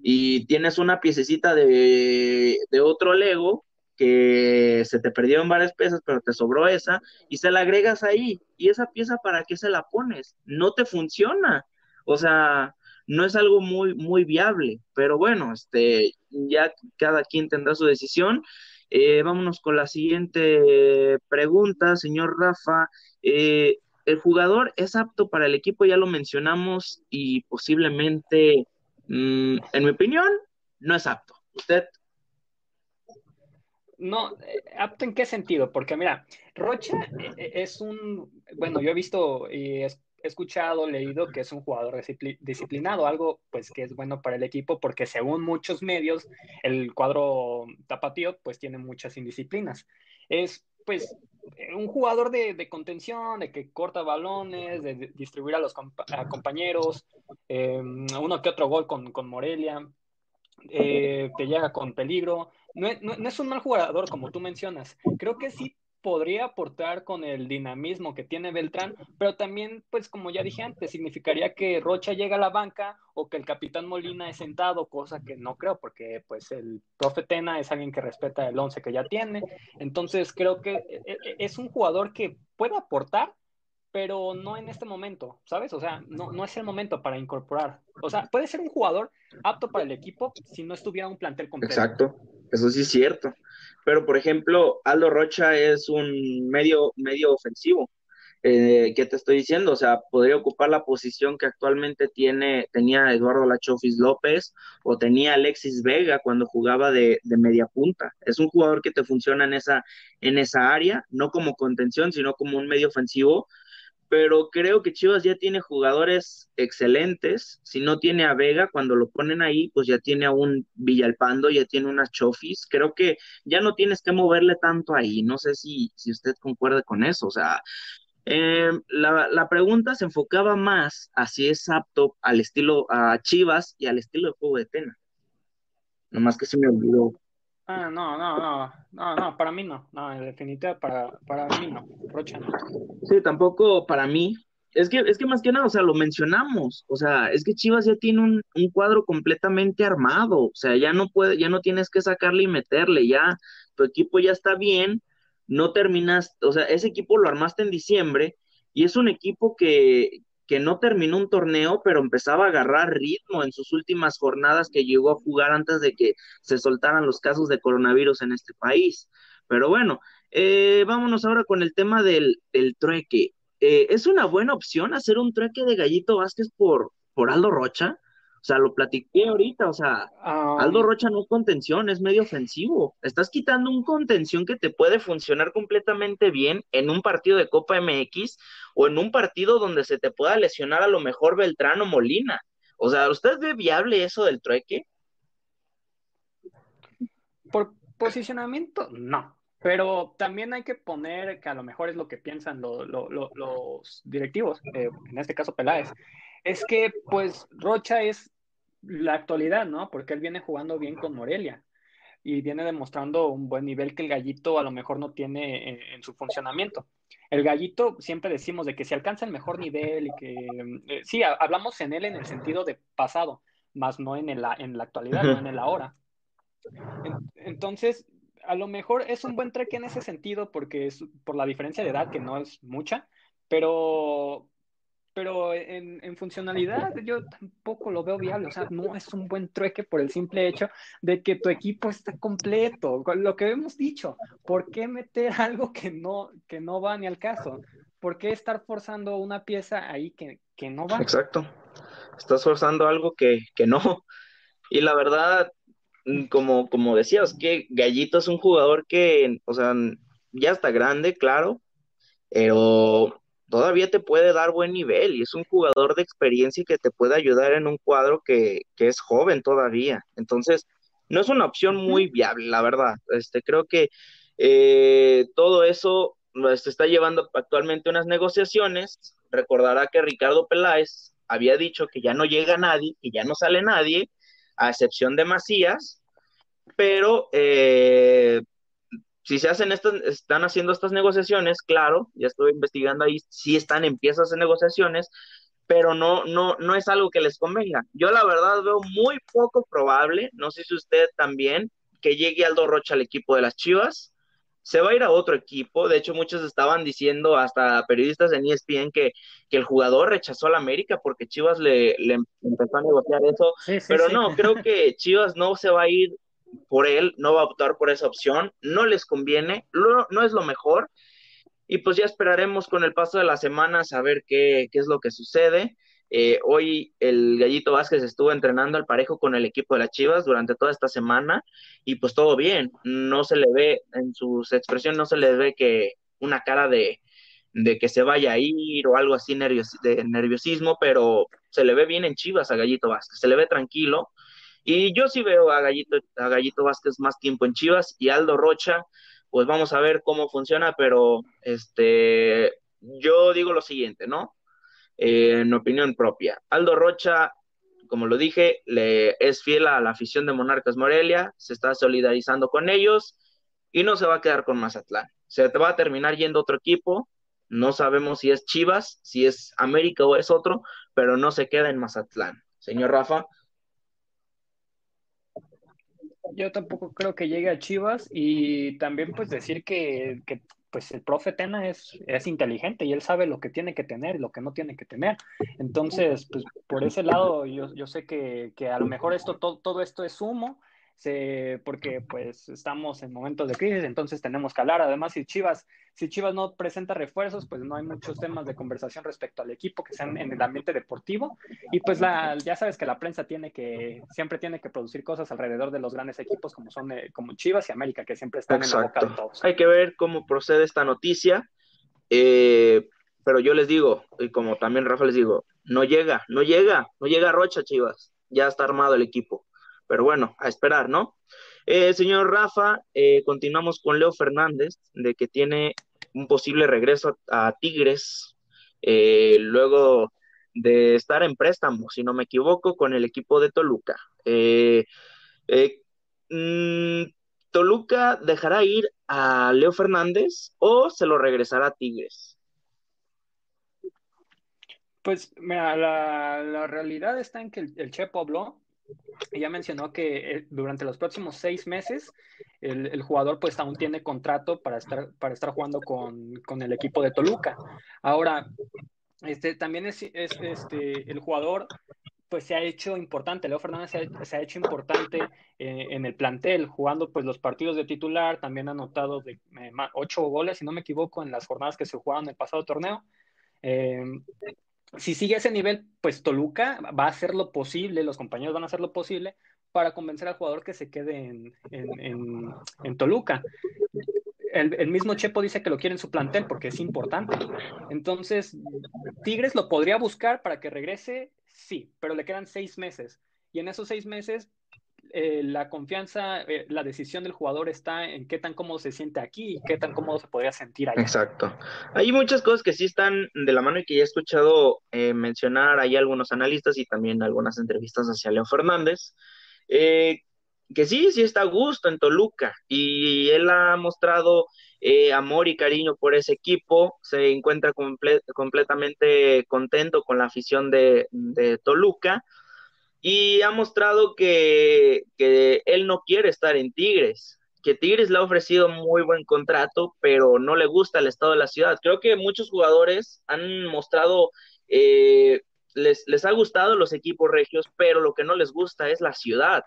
y tienes una piececita de, de otro Lego que se te perdieron varias piezas, pero te sobró esa, y se la agregas ahí. ¿Y esa pieza para qué se la pones? No te funciona. O sea, no es algo muy, muy viable. Pero bueno, este, ya cada quien tendrá su decisión. Eh, vámonos con la siguiente pregunta, señor Rafa. Eh, ¿El jugador es apto para el equipo? Ya lo mencionamos y posiblemente, mm, en mi opinión, no es apto. ¿Usted no, eh, ¿apto en qué sentido? Porque mira, Rocha es un, bueno, yo he visto y escuchado, leído que es un jugador disciplinado, algo pues que es bueno para el equipo porque según muchos medios, el cuadro tapatío pues tiene muchas indisciplinas. Es pues un jugador de, contención, de que corta balones, de, distribuir a los compañeros, uno que otro gol con, Morelia, te llega con peligro no, es un mal jugador, como tú mencionas. Creo que sí podría aportar con el dinamismo que tiene Beltrán, pero también, pues como ya dije antes, significaría que Rocha llega a la banca o que el capitán Molina es sentado, cosa que no creo, porque pues el profe Tena es alguien que respeta el once que ya tiene. Entonces creo que e, e, es un jugador que puede aportar, pero no en este momento, ¿sabes? O sea, no, no es el momento para incorporar. O sea, puede ser un jugador apto para el equipo si no estuviera un plantel completo. Exacto, eso sí es cierto. Pero, por ejemplo, Aldo Rocha es un medio, medio ofensivo. Eh, ¿Qué te estoy diciendo? O sea, podría ocupar la posición que actualmente tiene, tenía Eduardo Lachofis López o tenía Alexis Vega cuando jugaba de, de, media punta. Es un jugador que te funciona en esa, en esa área, no como contención, sino como un medio ofensivo pero creo que Chivas ya tiene jugadores excelentes. Si no tiene a Vega, cuando lo ponen ahí, pues ya tiene a un Villalpando, ya tiene unas Chofis. Creo que ya no tienes que moverle tanto ahí. No sé si, si usted concuerde con eso. O sea, eh, la, la, pregunta se enfocaba más a si es apto al estilo a Chivas y al estilo de juego de Tena. Nomás que se me olvidó. Ah, no, no, no, no, no, para mí no, no, en definitiva para, para mí no, Rocha no. Sí, tampoco para mí. Es que, es que más que nada, o sea, lo mencionamos, o sea, es que Chivas ya tiene un, un cuadro completamente armado, o sea, ya no puede, ya no tienes que sacarle y meterle, ya tu equipo ya está bien, no terminas, o sea, ese equipo lo armaste en diciembre y es un equipo que, que no terminó un torneo, pero empezaba a agarrar ritmo en sus últimas jornadas que llegó a jugar antes de que se soltaran los casos de coronavirus en este país. Pero bueno, eh, vámonos ahora con el tema del, del trueque. Eh, ¿Es una buena opción hacer un trueque de Gallito Vázquez por, por Aldo Rocha? O sea, lo platiqué ahorita, o sea, Aldo Rocha no es contención, es medio ofensivo. Estás quitando un contención que te puede funcionar completamente bien en un partido de Copa MX o en un partido donde se te pueda lesionar a lo mejor Beltrán o Molina. O sea, ¿usted ve viable eso del trueque? Por posicionamiento, no. Pero también hay que poner que a lo mejor es lo que piensan los directivos, eh, en este caso Peláez, es que pues Rocha es la actualidad, ¿no? Porque él viene jugando bien con Morelia y viene demostrando un buen nivel que el gallito a lo mejor no tiene en, su funcionamiento. El gallito siempre decimos de que si alcanza el mejor nivel y que eh, sí, hablamos en él en el sentido de pasado, más no en, el, en la actualidad, no en el ahora. entonces, a lo mejor es un buen trek en ese sentido porque es por la diferencia de edad que no es mucha, pero pero en, funcionalidad yo tampoco lo veo viable, o sea, no es un buen trueque por el simple hecho de que tu equipo está completo, lo que hemos dicho, ¿por qué meter algo que no, que no va ni al caso? ¿Por qué estar forzando una pieza ahí que, que no va? Exacto, estás forzando algo que, que no, y la verdad, mm, como, como decías, que Gallito es un jugador que, o sea, ya está grande, claro, pero todavía te puede dar buen nivel y es un jugador de experiencia y que te puede ayudar en un cuadro que, es joven todavía. Entonces, no es una opción muy viable, la verdad. Este, creo que eh, todo eso se pues, está llevando actualmente unas negociaciones. Recordará que Ricardo Peláez había dicho que ya no llega nadie, que ya no sale nadie, a excepción de Macías, pero eh, si se hacen estas, están haciendo estas negociaciones, claro, ya estoy investigando ahí, si están en piezas de negociaciones, pero no, no, no es algo que les convenga. Yo la verdad veo muy poco probable, no sé si usted también, que llegue Aldo Rocha al equipo de las Chivas. Se va a ir a otro equipo. De hecho, muchos estaban diciendo, hasta periodistas en ESPN, que, que el jugador rechazó a la América porque Chivas le, le empezó a negociar eso. pero no, creo que Chivas no se va a ir por él, no va a optar por esa opción. No les conviene, no es lo mejor. Y pues ya esperaremos con el paso de las semanas a ver qué, qué es lo que sucede. Eh, hoy el Gallito Vázquez estuvo entrenando al parejo con el equipo de las Chivas durante toda esta semana y pues todo bien, no se le ve en sus expresiones, no se le ve que una cara de, que se vaya a ir o algo así de nerviosismo, pero se le ve bien en Chivas a Gallito Vázquez, se le ve tranquilo y yo sí veo a Gallito, a Gallito Vázquez más tiempo en Chivas y Aldo Rocha, pues vamos a ver cómo funciona, pero este, yo digo lo siguiente, ¿no? Eh, en opinión propia. Aldo Rocha, como lo dije, le es fiel a la afición de Monarcas Morelia, se está solidarizando con ellos y no se va a quedar con Mazatlán. Se va a terminar yendo otro equipo, no sabemos si es Chivas, si es América o es otro, pero no se queda en Mazatlán. Señor Rafa. Yo tampoco creo que llegue a Chivas y también pues decir que, que pues el profe Tena es, es inteligente y él sabe lo que tiene que tener y lo que no tiene que tener. Entonces, pues por ese lado, yo, yo sé que, que, a lo mejor esto, todo, todo esto es humo, porque pues estamos en momentos de crisis, entonces tenemos que hablar. Además, si Chivas, si Chivas no presenta refuerzos, pues no hay muchos temas de conversación respecto al equipo que sean en el ambiente deportivo. Y pues la, ya sabes que la prensa tiene que, siempre tiene que producir cosas alrededor de los grandes equipos como son eh, como Chivas y América, que siempre están en la boca de todos. Hay que ver cómo procede esta noticia. Eh, pero yo les digo, y como también Rafa les digo, no llega, no llega, no llega Rocha, Chivas. Ya está armado el equipo. Pero bueno, a esperar, ¿no? Eh, señor Rafa, eh, continuamos con Leo Fernández, de que tiene un posible regreso a Tigres, eh, luego de estar en préstamo, si no me equivoco, con el equipo de Toluca. Mm, ¿Toluca dejará ir a Leo Fernández o se lo regresará a Tigres? Pues mira, la, realidad está en que el, el Chepo habló ella mencionó que eh, durante los próximos seis meses el, jugador pues aún tiene contrato para estar, para estar jugando con, con el equipo de Toluca. Ahora, este, también es, este, el jugador pues se ha hecho importante, Leo Fernández se ha, hecho importante eh, en el plantel, jugando pues los partidos de titular, también ha anotado de, eh, ocho goles, si no me equivoco, en las jornadas que se jugaron el pasado torneo si sigue ese nivel, pues Toluca va a hacer lo posible, los compañeros van a hacer lo posible para convencer al jugador que se quede en, Toluca. El, mismo Chepo dice que lo quiere en su plantel porque es importante. Entonces, Tigres lo podría buscar para que regrese, sí, pero le quedan seis meses. Y en esos seis meses eh, la confianza, eh, la decisión del jugador está en qué tan cómodo se siente aquí y qué tan cómodo se podría sentir allá. Exacto. Hay muchas cosas que sí están de la mano y que ya he escuchado eh, mencionar ahí algunos analistas y también algunas entrevistas hacia Leo Fernández. que sí, sí está a gusto en Toluca y él ha mostrado amor y cariño por ese equipo, se encuentra completamente contento con la afición de Toluca y ha mostrado que, él no quiere estar en Tigres, que Tigres le ha ofrecido muy buen contrato, pero no le gusta el estado de la ciudad. Creo que muchos jugadores han mostrado, eh, les, les ha gustado los equipos regios, pero lo que no les gusta es la ciudad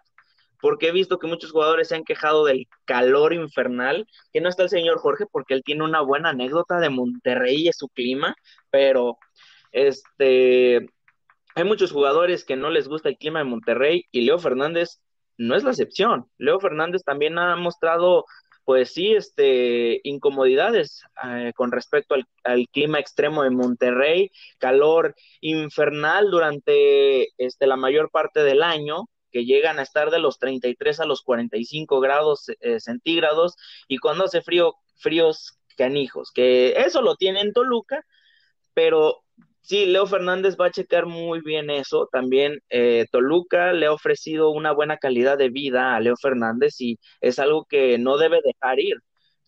porque he visto que muchos jugadores se han quejado del calor infernal, que no está el señor Jorge porque él tiene una buena anécdota de Monterrey y su clima, pero este hay muchos jugadores que no les gusta el clima de Monterrey y Leo Fernández no es la excepción. Leo Fernández también ha mostrado, pues sí, este, incomodidades eh, con respecto al, clima extremo de Monterrey, calor infernal durante este, la mayor parte del año que llegan a estar de los 33 a los 45 grados eh, centígrados y cuando hace frío, fríos canijos, que eso lo tiene en Toluca, pero Sí, Leo Fernández va a checar muy bien eso. También eh, Toluca le ha ofrecido una buena calidad de vida a Leo Fernández y es algo que no debe dejar ir.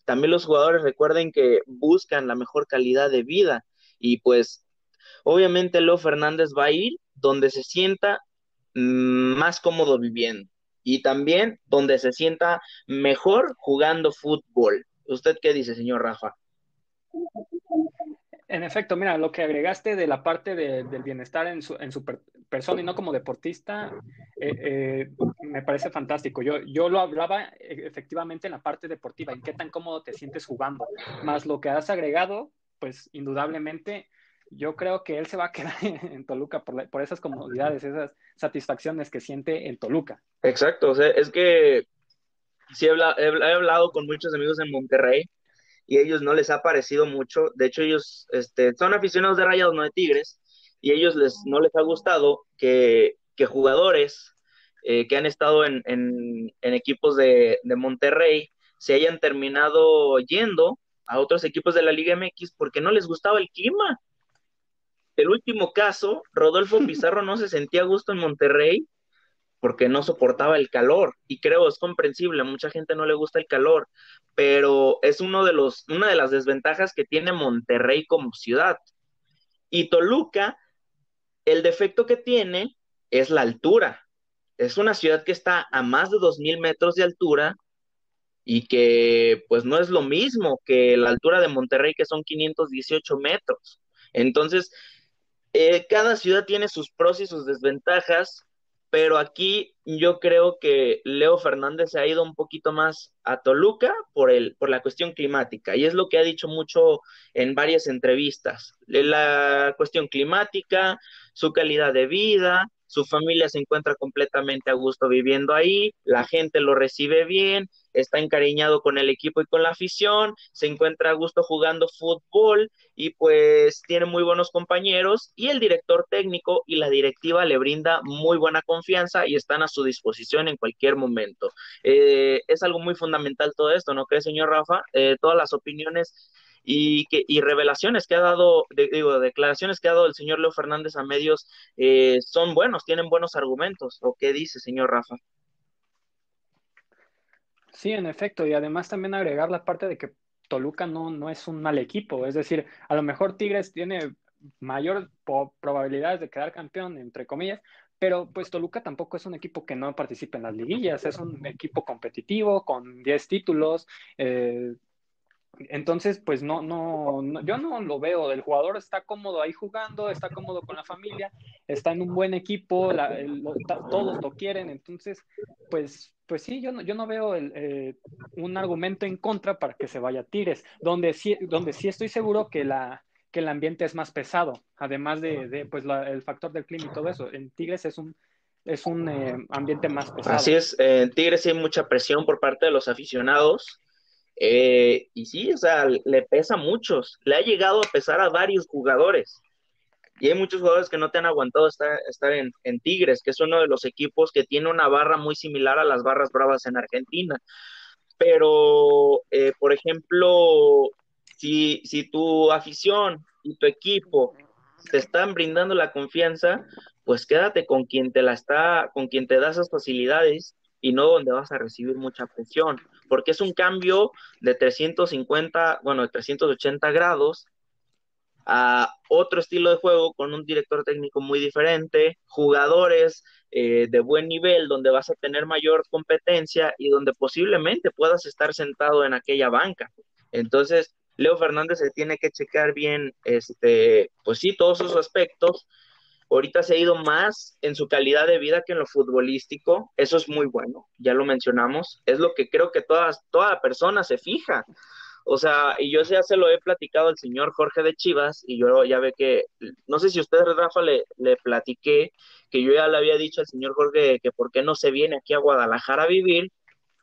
también los jugadores recuerden que buscan la mejor calidad de vida y pues obviamente Leo Fernández va a ir donde se sienta mm, más cómodo viviendo y también donde se sienta mejor jugando fútbol. ¿Usted qué dice, señor Rafa? En efecto, mira, lo que agregaste de la parte del bienestar en su, en su persona y no como deportista, eh, eh, me parece fantástico. Yo, yo lo hablaba eh, efectivamente en la parte deportiva, en qué tan cómodo te sientes jugando, más lo que has agregado, pues indudablemente yo creo que él se va a quedar en Toluca por, por esas comodidades, esas satisfacciones que siente en Toluca. Exacto, o sea, es que sí he, he hablado con muchos amigos en Monterrey y a ellos no les ha parecido mucho. De hecho, ellos este, son aficionados de Rayados, no de Tigres, y a ellos les, no les ha gustado que, que jugadores eh, que han estado en, en, equipos de, de, Monterrey se hayan terminado yendo a otros equipos de la Liga MX porque no les gustaba el clima. El último caso, Rodolfo Pizarro no se sentía a gusto en Monterrey porque no soportaba el calor y creo es comprensible, a mucha gente no le gusta el calor, pero es uno de los, una de las desventajas que tiene Monterrey como ciudad. Y Toluca, el defecto que tiene es la altura. Es una ciudad que está a más de 2.000 metros de altura y que pues no es lo mismo que la altura de Monterrey, que son 518 metros. Entonces, eh, cada ciudad tiene sus pros y sus desventajas pero aquí yo creo que Leo Fernández se ha ido un poquito más a Toluca por, el, por la cuestión climática, y es lo que ha dicho mucho en varias entrevistas. La cuestión climática, su calidad de vida, su familia se encuentra completamente a gusto viviendo ahí, la gente lo recibe bien, está encariñado con el equipo y con la afición, se encuentra a gusto jugando fútbol y pues tiene muy buenos compañeros y el director técnico y la directiva le brinda muy buena confianza y están a su disposición en cualquier momento. Eh, es algo muy fundamental todo esto, ¿no cree, señor Rafa? Eh, todas las opiniones y, que, y revelaciones que ha dado, digo, declaraciones que ha dado el señor Leo Fernández a medios eh, son buenos, tienen buenos argumentos. ¿O qué dice, señor Rafa? Sí, en efecto, y además también agregar la parte de que Toluca no, no es un mal equipo, es decir, a lo mejor Tigres tiene mayor probabilidades de quedar campeón, entre comillas, pero pues Toluca tampoco es un equipo que no participe en las liguillas, es un equipo competitivo con 10 títulos, eh, entonces, pues no, no, yo no lo veo. El jugador está cómodo ahí jugando, está cómodo con la familia, está en un buen equipo, todos lo quieren. Entonces, pues, pues sí, yo no, yo no veo eh, un argumento en contra para que se vaya a Tigres, donde sí, donde sí estoy seguro que la que el ambiente es más pesado, además de, pues el factor del clima y todo eso. En Tigres es un es un eh, ambiente más pesado. Así es, en Tigres hay mucha presión por parte de los aficionados eh, y sí, o sea, le pesa a muchos, le ha llegado a pesar a varios jugadores. Y hay muchos jugadores que no te han aguantado estar, estar en, Tigres, que es uno de los equipos que tiene una barra muy similar a las barras bravas en Argentina. Pero, eh, por ejemplo, si, si tu afición y tu equipo te están brindando la confianza, pues quédate con quien te la está, con quien te da esas facilidades y no donde vas a recibir mucha presión, porque es un cambio de 350, bueno, de 380 grados a otro estilo de juego con un director técnico muy diferente, jugadores eh, de buen nivel donde vas a tener mayor competencia y donde posiblemente puedas estar sentado en aquella banca. Entonces, Leo Fernández se tiene que checar bien, este, pues sí, todos esos aspectos Ahorita se ha ido más en su calidad de vida que en lo futbolístico. Eso es muy bueno, ya lo mencionamos. Es lo que creo que todas, toda persona se fija. O sea, y yo ya se lo he platicado al señor Jorge de Chivas, y yo ya ve que, no sé si usted, Rafa, le, le platiqué, que yo ya le había dicho al señor Jorge que por qué no se viene aquí a Guadalajara a vivir,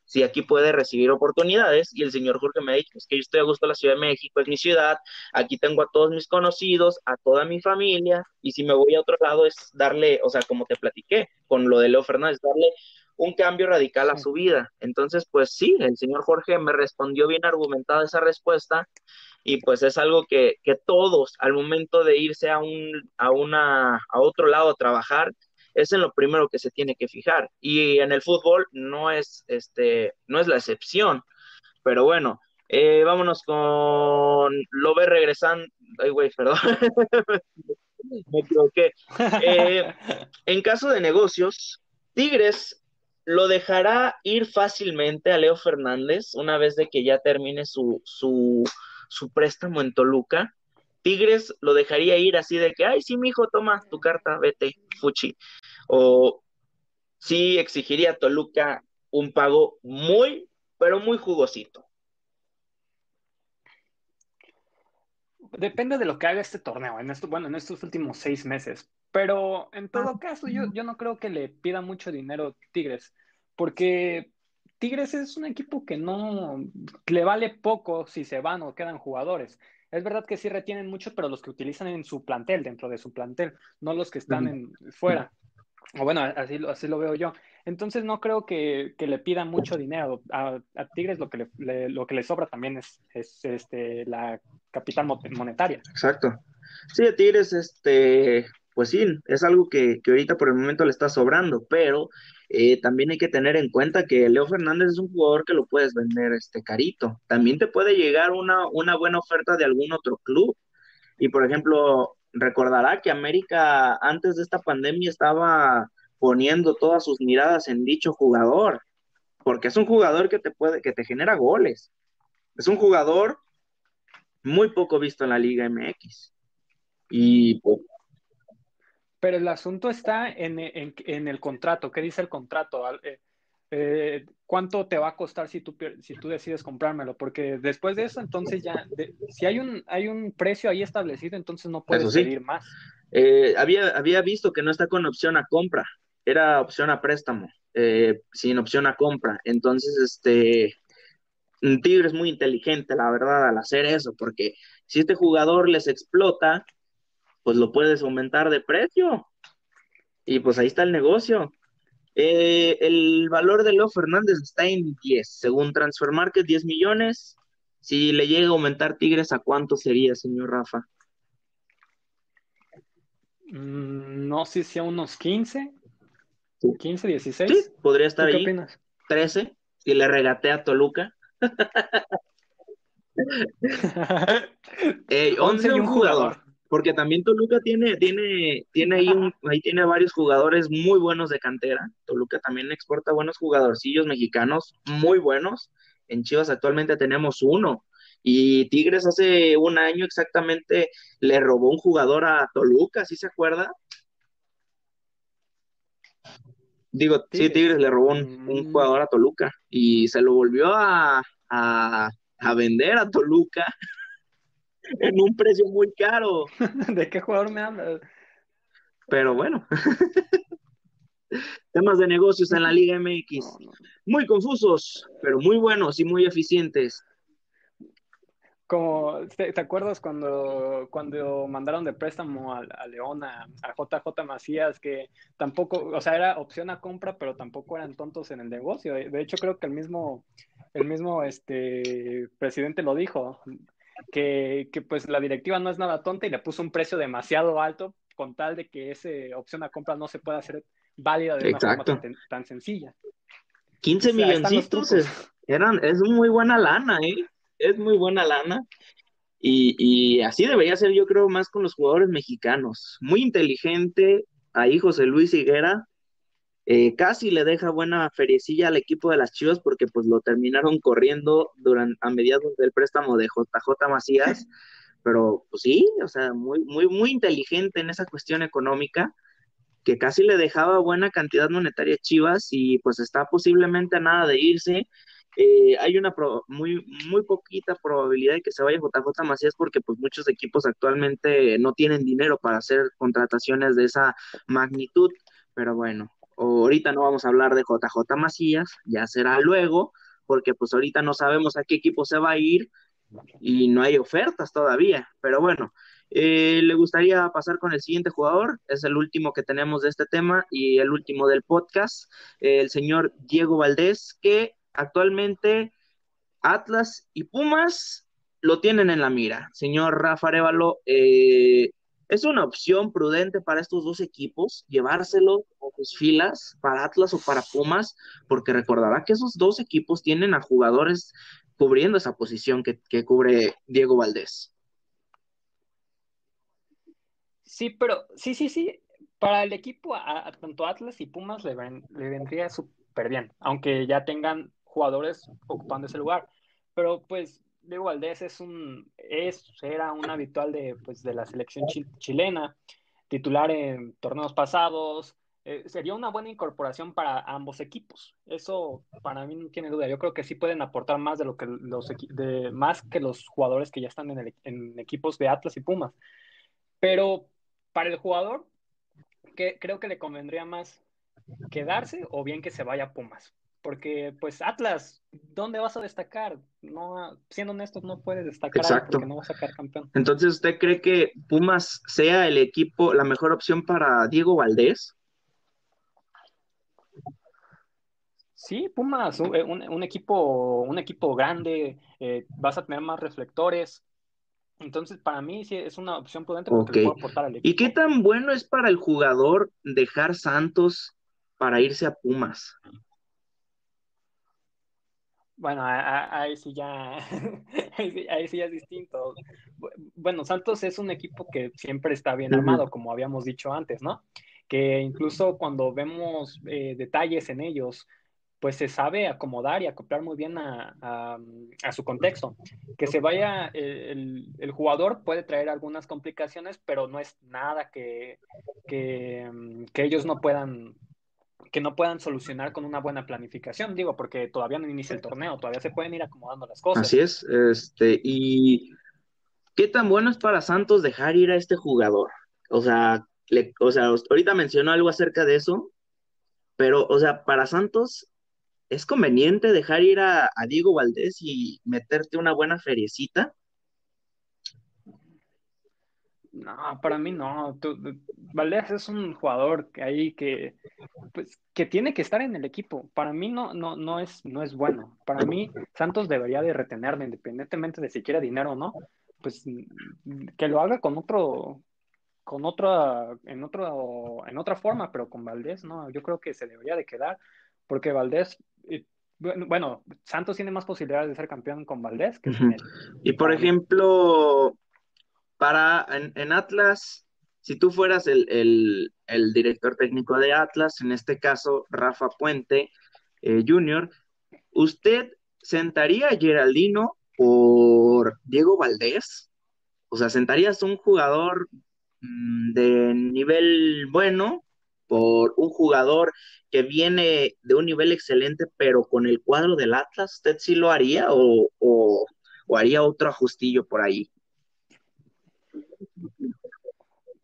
si aquí puede recibir oportunidades. Y el señor Jorge me ha dicho, es que yo estoy a gusto en la Ciudad de México, es mi ciudad, aquí tengo a todos mis conocidos, a toda mi familia, y si me voy a otro lado es darle, o sea, como te platiqué con lo de Leo Fernández, darle un cambio radical a su vida. Entonces, pues sí, el señor Jorge me respondió bien argumentada esa respuesta y pues es algo que, que todos al momento de irse a un a una a otro lado a trabajar es en lo primero que se tiene que fijar. Y en el fútbol no es, este, no es la excepción. Pero bueno, Eh, vámonos con Lobe regresando. Ay, güey, perdón. Me equivoqué. Eh, en caso de negocios, Tigres lo dejará ir fácilmente a Leo Fernández una vez de que ya termine su, su, su préstamo en Toluca. Tigres lo dejaría ir así de que, ay, sí, mijo, toma tu carta, vete, fuchi. O sí exigiría a Toluca un pago muy, pero muy jugosito. Depende de lo que haga este torneo, en esto, bueno, en estos últimos seis meses. Pero en todo caso, yo, yo no creo que le pida mucho dinero Tigres, porque Tigres es un equipo que no le vale poco si se van o quedan jugadores. Es verdad que sí retienen mucho, pero los que utilizan en su plantel, dentro de su plantel, no los que están en, fuera. O bueno, así, así lo veo yo. Entonces no creo que, le pidan mucho dinero. A, Tigres lo que le, lo que le sobra también es, es este, la capital monetaria. Exacto. Sí, a Tigres, este, pues sí, es algo que, que ahorita por el momento le está sobrando, pero eh, también hay que tener en cuenta que Leo Fernández es un jugador que lo puedes vender este carito. También te puede llegar una, una buena oferta de algún otro club. Y por ejemplo, recordará que América antes de esta pandemia estaba poniendo todas sus miradas en dicho jugador, porque es un jugador que te puede, que te genera goles. Es un jugador muy poco visto en la Liga MX. Y pues, pero el asunto está en, el contrato. ¿Qué dice el contrato? Eh, eh, ¿Cuánto te va a costar si tú, si tú decides comprármelo? Porque después de eso, entonces ya, si hay un, hay un precio ahí establecido, entonces no puedes pedir más. Eh, había, había visto que no está con opción a compra era opción a préstamo, eh, sin opción a compra. Entonces, este, Tigre es muy inteligente, la verdad, al hacer eso, porque si este jugador les explota, pues lo puedes aumentar de precio. Y pues ahí está el negocio. Eh, el valor de Leo Fernández está en 10, según Transfer Market, 10 millones. Si le llega a aumentar Tigres, ¿a cuánto sería, señor Rafa? Mm, no sé si a unos 15. 15, 16. Sí, podría estar ahí. Qué opinas? 13, si le regatea a Toluca. eh, 11 y un jugador. Porque también Toluca tiene, tiene, tiene ahí, un, ahí tiene varios jugadores muy buenos de cantera. Toluca también exporta buenos jugadorcillos mexicanos muy buenos. En Chivas actualmente tenemos uno. Y Tigres hace un año exactamente le robó un jugador a Toluca, ¿sí se acuerda? Digo, sí, Tigres le robó un, mm. jugador a Toluca y se lo volvió a, vender a Toluca en un precio muy caro. ¿De qué jugador me hablas? Pero bueno, temas de negocios en la Liga MX. Muy confusos, pero muy buenos y muy eficientes como, ¿te, acuerdas cuando, cuando mandaron de préstamo a, León, a, JJ Macías, que tampoco, o sea, era opción a compra, pero tampoco eran tontos en el negocio? De hecho, creo que el mismo, el mismo este, presidente lo dijo, que, que pues la directiva no es nada tonta y le puso un precio demasiado alto con tal de que esa opción a compra no se pueda hacer válida de una forma tan, sencilla. 15 milloncitos eran, es muy buena lana, ¿eh? es muy buena lana. Y, así debería ser, yo creo, más con los jugadores mexicanos. Muy inteligente, ahí José Luis Higuera, eh, casi le deja buena feriecilla al equipo de las Chivas porque pues lo terminaron corriendo durante, a mediados del préstamo de JJ Macías, pero pues sí, o sea, muy, muy, muy inteligente en esa cuestión económica, que casi le dejaba buena cantidad monetaria a Chivas y pues está posiblemente a nada de irse. Eh, hay una muy, muy poquita probabilidad de que se vaya JJ Macías porque pues muchos equipos actualmente no tienen dinero para hacer contrataciones de esa magnitud, pero bueno, ahorita no vamos a hablar de JJ Macías, ya será luego, porque pues ahorita no sabemos a qué equipo se va a ir y no hay ofertas todavía, pero bueno, eh, le gustaría pasar con el siguiente jugador, es el último que tenemos de este tema y el último del podcast, el señor Diego Valdés, que actualmente Atlas y Pumas lo tienen en la mira. Señor Rafa Arevalo, eh, ¿Es una opción prudente para estos dos equipos llevárselo a sus filas para Atlas o para Pumas? Porque recordará que esos dos equipos tienen a jugadores cubriendo esa posición que, cubre Diego Valdés. Sí, pero sí, sí, sí. Para el equipo, tanto Atlas y Pumas le, le vendría súper bien, aunque ya tengan jugadores ocupando ese lugar. Pero pues Diego Valdés es un, es, era un habitual de, pues, de la selección chilena, titular en torneos pasados. Eh, sería una buena incorporación para ambos equipos. Eso para mí no tiene duda. Yo creo que sí pueden aportar más de lo que los de, más que los jugadores que ya están en, en equipos de Atlas y Pumas. Pero para el jugador, que creo que le convendría más quedarse o bien que se vaya a Pumas porque pues Atlas, ¿dónde vas a destacar? No, siendo honestos, no puedes destacar porque no vas a sacar campeón. Entonces, ¿usted cree que Pumas sea el equipo, la mejor opción para Diego Valdés? Sí, Pumas, un, un equipo, un equipo grande, eh, vas a tener más reflectores. Entonces, para mí sí es una opción prudente porque puede aportar al equipo. ¿Y qué tan bueno es para el jugador dejar Santos para irse a Pumas? Bueno, ahí sí ya, ahí sí ya es distinto. Bueno, Santos es un equipo que siempre está bien armado, como habíamos dicho antes, ¿no? Que incluso cuando vemos eh, detalles en ellos, pues se sabe acomodar y acoplar muy bien a, su contexto. Que se vaya, el, el, jugador puede traer algunas complicaciones, pero no es nada que, que, que ellos no puedan que no puedan solucionar con una buena planificación, digo, porque todavía no inicia el torneo, todavía se pueden ir acomodando las cosas. Así es, este, y ¿qué tan bueno es para Santos dejar ir a este jugador? O sea, o sea, ahorita mencionó algo acerca de eso, pero, o sea, para Santos, ¿es conveniente dejar ir a, a Diego Valdés y meterte una buena feriecita? No, para mí no. Valdés es un jugador que ahí que, pues, que tiene que estar en el equipo. Para mí no, no, no es, no es bueno. Para mí, Santos debería de retenerlo, independientemente de si quiere dinero o no. Pues que lo haga con otro, con otra, en otro, en otra forma, pero con Valdés, no. Yo creo que se debería de quedar, porque Valdés, eh, bueno, Santos tiene más posibilidades de ser campeón con Valdés que sin él. Y por ejemplo, para en, Atlas, si tú fueras el, director técnico de Atlas, en este caso Rafa Puente eh, Jr., ¿usted sentaría a Geraldino por Diego Valdés? O sea, ¿sentarías un jugador mm, de nivel bueno por un jugador que viene de un nivel excelente, pero con el cuadro del Atlas, ¿usted sí lo haría o, o haría otro ajustillo por ahí?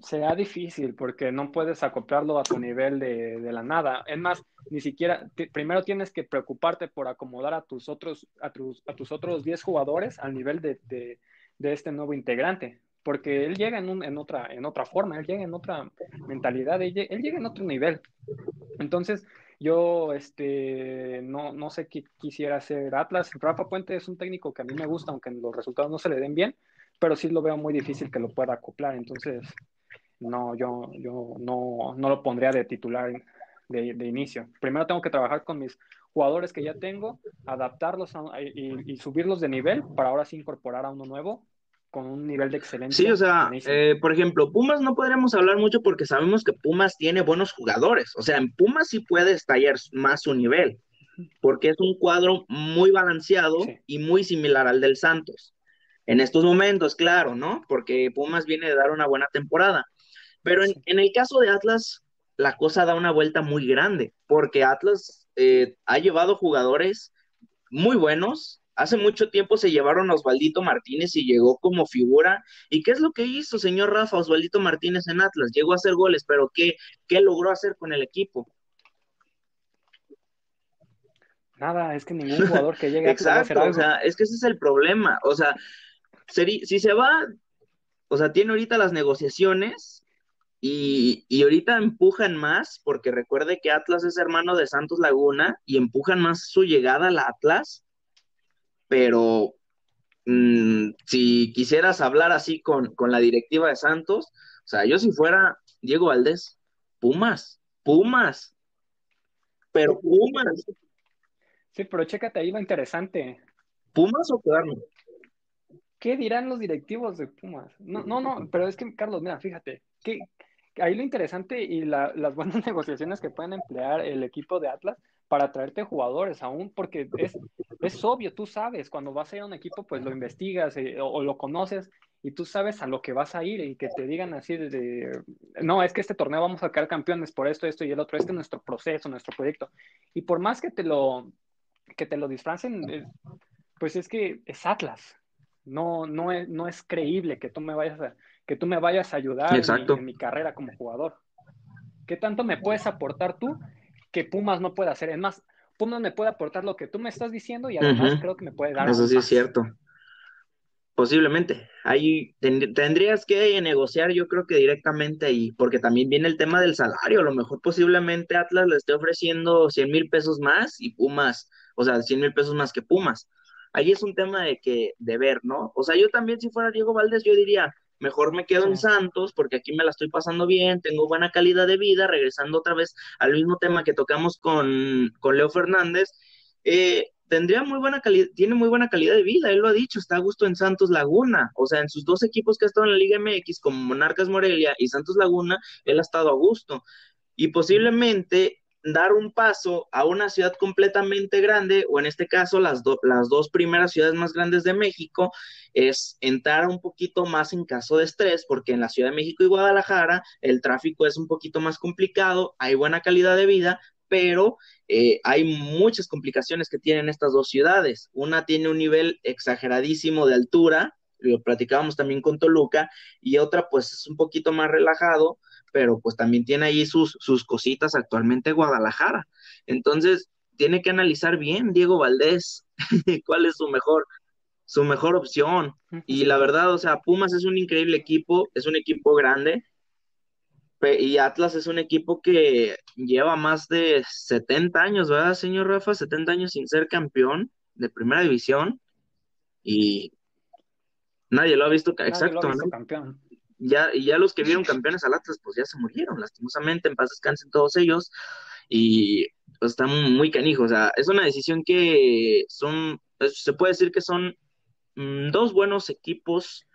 Será difícil porque no puedes acoplarlo a tu nivel de, la nada. Es más, ni siquiera, primero tienes que preocuparte por acomodar a tus otros, a tus, a tus otros 10 jugadores al nivel de, este nuevo integrante. Porque él llega en, en, otra, en otra forma, él llega en otra mentalidad, él, llega en otro nivel. Entonces, yo este, no, no sé qué quisiera hacer Atlas. Rafa Puente es un técnico que a mí me gusta, aunque los resultados no se le den bien, pero sí lo veo muy difícil que lo pueda acoplar. Entonces, no, yo, yo no, no lo pondría de titular de, de, inicio. Primero tengo que trabajar con mis jugadores que ya tengo, adaptarlos y, subirlos de nivel para ahora sí incorporar a uno nuevo con un nivel de excelencia. Sí, o sea, eh, por ejemplo, Pumas no podríamos hablar mucho porque sabemos que Pumas tiene buenos jugadores. O sea, en Pumas sí puede estallar más su nivel, porque es un cuadro muy balanceado y muy similar al del Santos. En estos momentos, claro, ¿no? Porque Pumas viene de dar una buena temporada. Pero en, el caso de Atlas, la cosa da una vuelta muy grande, porque Atlas eh, ha llevado jugadores muy buenos. Hace mucho tiempo se llevaron a Osvaldito Martínez y llegó como figura. ¿Y qué es lo que hizo, señor Rafa, Osvaldito Martínez en Atlas? Llegó a hacer goles, pero ¿qué, qué logró hacer con el equipo? Nada, es que ningún jugador que llegue a Exacto, o sea, es que ese es el problema. O sea, si se va, o sea, tiene ahorita las negociaciones y, ahorita empujan más, porque recuerde que Atlas es hermano de Santos Laguna y empujan más su llegada al Atlas, pero mm, si quisieras hablar así con, la directiva de Santos, o sea, yo si fuera Diego Valdés, Pumas, Pumas, pero Pumas. Sí, pero chécate ahí lo interesante. ¿Pumas o quedarme? ¿Qué dirán los directivos de Pumas? No, no, no, pero es que, Carlos, mira, fíjate, que ahí lo interesante y las buenas negociaciones que pueden emplear el equipo de Atlas para traerte jugadores aún, porque es, es obvio, tú sabes, cuando vas a ir a un equipo, pues lo investigas eh, o, lo conoces y tú sabes a lo que vas a ir y que te digan así de, no, es que este torneo vamos a sacar campeones por esto, esto y el otro, este es nuestro proceso, nuestro proyecto. Y por más que te lo, que te lo disfracen, eh, pues es que es Atlas, no, no, es, no es creíble que tú me vayas a, que tú me vayas a ayudar en mi, carrera como jugador. ¿Qué tanto me puedes aportar tú que Pumas no puede hacer? Es más, Pumas me puede aportar lo que tú me estás diciendo y además creo que me puede dar. Eso sí es cierto. Posiblemente. Ahí tendrías que negociar, yo creo que directamente ahí, porque también viene el tema del salario. A lo mejor posiblemente Atlas le esté ofreciendo 100 mil pesos más y Pumas, o sea, 100 mil pesos más que Pumas ahí es un tema de que, de ver, ¿no? O sea, yo también si fuera Diego Valdés, yo diría, mejor me quedo en Santos porque aquí me la estoy pasando bien, tengo buena calidad de vida, regresando otra vez al mismo tema que tocamos con, con Leo Fernández, eh, tendría muy buena calidad, tiene muy buena calidad de vida, él lo ha dicho, está a gusto en Santos Laguna, o sea, en sus dos equipos que ha estado en la Liga MX, como Monarcas Morelia y Santos Laguna, él ha estado a gusto. Y posiblemente dar un paso a una ciudad completamente grande, o en este caso las, las dos primeras ciudades más grandes de México, es entrar un poquito más en caso de estrés, porque en la Ciudad de México y Guadalajara el tráfico es un poquito más complicado, hay buena calidad de vida, pero eh, hay muchas complicaciones que tienen estas dos ciudades. Una tiene un nivel exageradísimo de altura, lo platicábamos también con Toluca, y otra pues es un poquito más relajado, pero pues también tiene ahí sus, sus cositas actualmente Guadalajara. Entonces, tiene que analizar bien Diego Valdés cuál es su mejor, su mejor opción. Y la verdad, o sea, Pumas es un increíble equipo, es un equipo grande, y Atlas es un equipo que lleva más de 70 años, ¿verdad, señor Rafa? 70 años sin ser campeón de primera división y nadie lo ha visto, exacto, campeón ya, y ya los que vieron campeones al Atlas, pues ya se murieron, lastimosamente, en paz descansen todos ellos, y pues están muy canijos, o sea, es una decisión que son, pues, se puede decir que son mm, dos buenos equipos,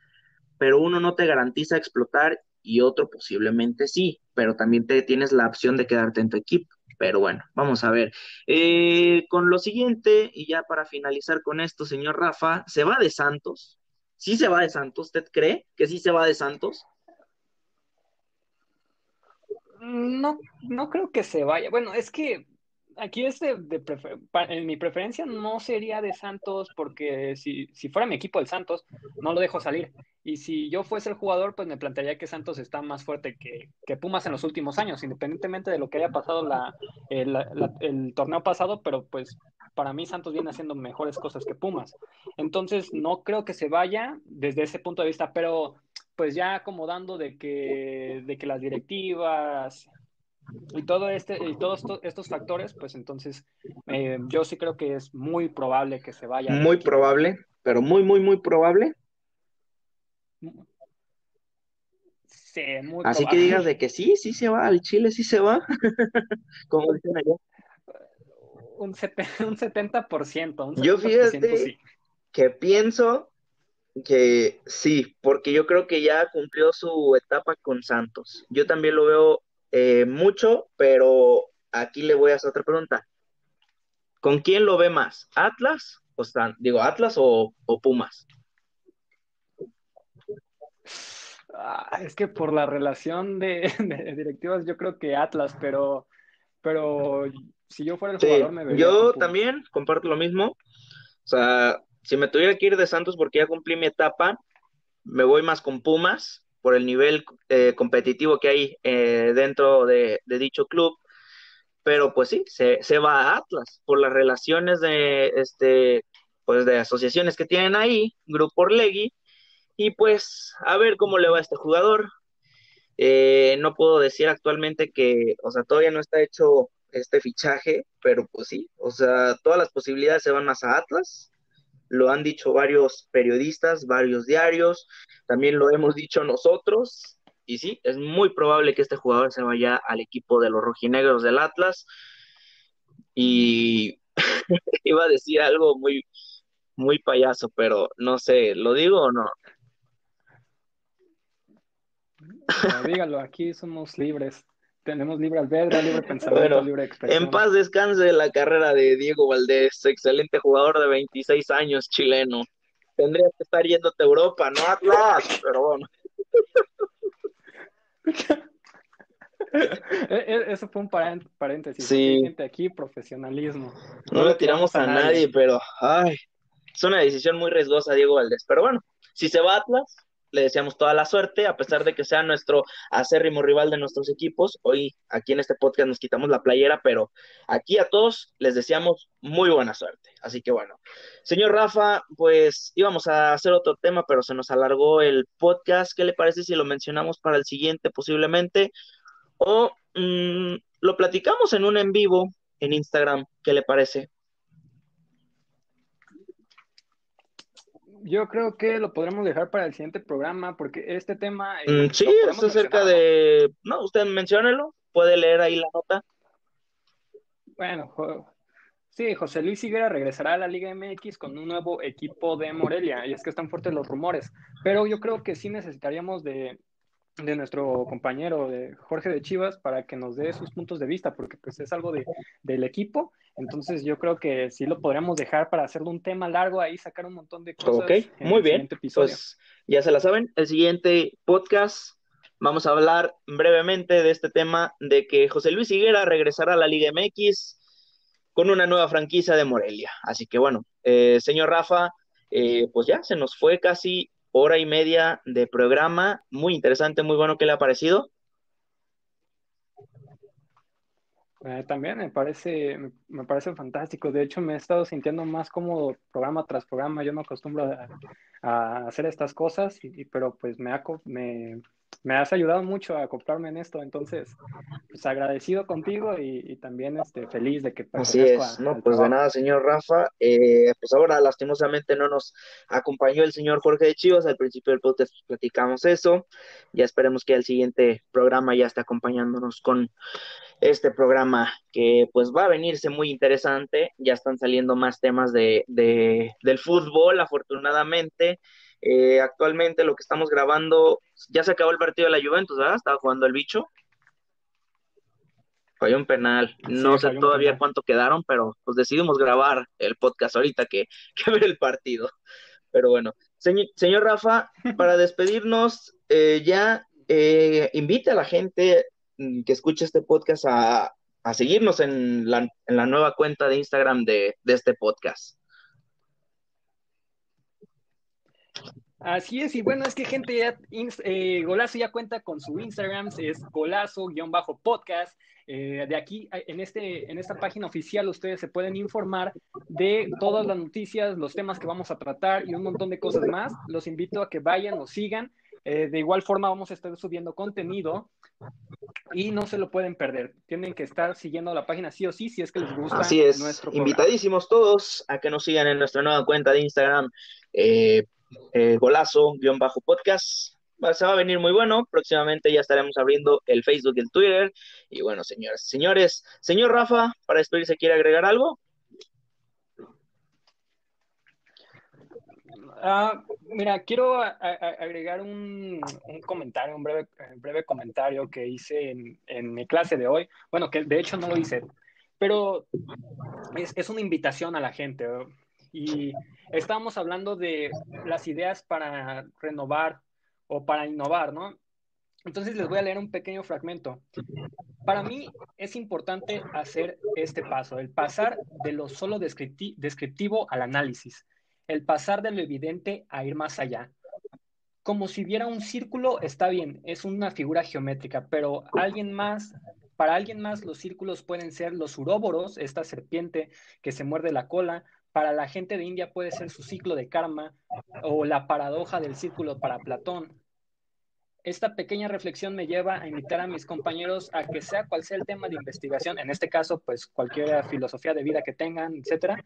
pero uno no te garantiza explotar y otro posiblemente sí, pero también te tienes la opción de quedarte en tu equipo. Pero bueno, vamos a ver. Eh, con lo siguiente, y ya para finalizar con esto, señor Rafa, se va de Santos, ¿Sí se va de Santos? ¿Usted cree que sí se va de Santos? No, no creo que se vaya. Bueno, es que aquí es de, en mi preferencia no sería de Santos porque si, si, fuera mi equipo el Santos, no lo dejo salir. Y si yo fuese el jugador, pues me plantearía que Santos está más fuerte que, que Pumas en los últimos años, independientemente de lo que haya pasado la, el, el, torneo pasado, pero pues para mí Santos viene haciendo mejores cosas que Pumas. Entonces, no creo que se vaya desde ese punto de vista, pero pues ya acomodando de que, de que las directivas y todo este y todos estos factores, pues entonces eh, yo sí creo que es muy probable que se vaya. Muy probable, pero muy, muy, muy probable. Sí, muy Así que digas de que sí, sí se va, al Chile sí se va, como dicen allá. Un, un 70%. Un yo fíjate que pienso que sí, porque yo creo que ya cumplió su etapa con Santos. Yo también lo veo eh, mucho, pero aquí le voy a hacer otra pregunta. ¿Con quién lo ve más? ¿Atlas? O digo, ¿Atlas o, Pumas? Ah, es que por la relación de, directivas, yo creo que Atlas, pero, pero si yo fuera el jugador, me vería. Yo también comparto lo mismo. O sea, si me tuviera que ir de Santos porque ya cumplí mi etapa, me voy más con Pumas por el nivel eh, competitivo que hay eh, dentro de, dicho club. Pero pues sí, se, va a Atlas por las relaciones de, este, pues de asociaciones que tienen ahí, Grupo Orlegui, y pues a ver cómo le va a este jugador. Eh, no puedo decir actualmente que, o sea, todavía no está hecho este fichaje, pero pues sí, o sea, todas las posibilidades se van más a Atlas lo han dicho varios periodistas, varios diarios, también lo hemos dicho nosotros, y sí, es muy probable que este jugador se vaya al equipo de los rojinegros del Atlas. Y iba a decir algo muy, muy payaso, pero no sé, ¿lo digo o no? dígalo, aquí somos libres. Tenemos libre albedrío, libre pensamiento, libre expresión. En paz descanse la carrera de Diego Valdés, excelente jugador de 26 años, chileno. Tendrías que estar yéndote a Europa, no Atlas, pero bueno. E, e, eso fue un paréntesis. Sí. Gente aquí, profesionalismo. No, le tiramos a, nadie, pero ay, es una decisión muy riesgosa, Diego Valdés. Pero bueno, si se va a Atlas, le deseamos toda la suerte, a pesar de que sea nuestro acérrimo rival de nuestros equipos. Hoy aquí en este podcast nos quitamos la playera, pero aquí a todos les deseamos muy buena suerte. Así que bueno, señor Rafa, pues íbamos a hacer otro tema, pero se nos alargó el podcast. ¿Qué le parece si lo mencionamos para el siguiente posiblemente? O mm, lo platicamos en un en vivo en Instagram, ¿qué le parece? Yo creo que lo podremos dejar para el siguiente programa, porque este tema... Eh, mm, sí, es acerca de... No, usted menciónelo, puede leer ahí la nota. Bueno, sí, José Luis Higuera regresará a la Liga MX con un nuevo equipo de Morelia, y es que están fuertes los rumores, pero yo creo que sí necesitaríamos de, de nuestro compañero de Jorge de Chivas para que nos dé sus puntos de vista, porque pues es algo de, del equipo, entonces yo creo que sí lo podríamos dejar para hacerlo un tema largo ahí, sacar un montón de cosas. Ok, muy bien, pues ya se la saben, el siguiente podcast vamos a hablar brevemente de este tema de que José Luis Higuera regresará a la Liga MX con una nueva franquicia de Morelia, así que bueno, eh, señor Rafa, eh, pues ya se nos fue casi hora y media de programa, muy interesante, muy bueno, ¿qué le ha parecido? Eh, también me parece, me, parece fantástico. De hecho, me he estado sintiendo más cómodo programa tras programa. Yo no acostumbro a, hacer estas cosas, y, pero pues me, ha, me, me has ayudado mucho a acoplarme en esto, entonces, pues agradecido contigo y, también este, feliz de que Así es, no, pues de nada, señor Rafa, eh, pues ahora lastimosamente no nos acompañó el señor Jorge de Chivas, al principio del podcast platicamos eso, ya esperemos que el siguiente programa ya esté acompañándonos con este programa que pues va a venirse muy interesante, ya están saliendo más temas de, de del fútbol, afortunadamente, eh, actualmente lo que estamos grabando, ya se acabó el partido de la Juventus, ¿verdad? Estaba jugando el bicho. Falló un penal. No sé todavía cuánto quedaron, pero pues decidimos grabar el podcast ahorita que, que ver el partido. Pero bueno, señor, Rafa, para despedirnos, eh, ya eh, invite a la gente que escuche este podcast a, seguirnos en la, en la, nueva cuenta de Instagram de, de este podcast. Así es, y bueno, es que gente ya, eh, Golazo ya cuenta con su Instagram, es golazo-podcast. Eh, de aquí, en, este, en esta página oficial, ustedes se pueden informar de todas las noticias, los temas que vamos a tratar y un montón de cosas más. Los invito a que vayan, nos sigan. Eh, de igual forma, vamos a estar subiendo contenido y no se lo pueden perder. Tienen que estar siguiendo la página sí o sí, si es que les gusta. Así es, invitadísimos todos a que nos sigan en nuestra nueva cuenta de Instagram. Eh, eh, golazo-podcast. Se va a venir muy bueno. Próximamente ya estaremos abriendo el Facebook y el Twitter. Y bueno, señores, señores, señor Rafa, para despedirse, ¿quiere agregar algo? Ah, mira, quiero agregar un, comentario, un breve, breve comentario que hice en, mi clase de hoy. Bueno, que de hecho no lo hice, pero es, es una invitación a la gente. Y estábamos hablando de las ideas para renovar o para innovar, ¿no? Entonces les voy a leer un pequeño fragmento. Para mí es importante hacer este paso, el pasar de lo solo descriptivo al análisis, el pasar de lo evidente a ir más allá. Como si viera un círculo, está bien, es una figura geométrica, pero alguien más, para alguien más los círculos pueden ser los uróboros, esta serpiente que se muerde la cola, para la gente de India puede ser su ciclo de karma o la paradoja del círculo para Platón. Esta pequeña reflexión me lleva a invitar a mis compañeros a que sea cual sea el tema de investigación, en este caso, pues cualquier filosofía de vida que tengan, etcétera,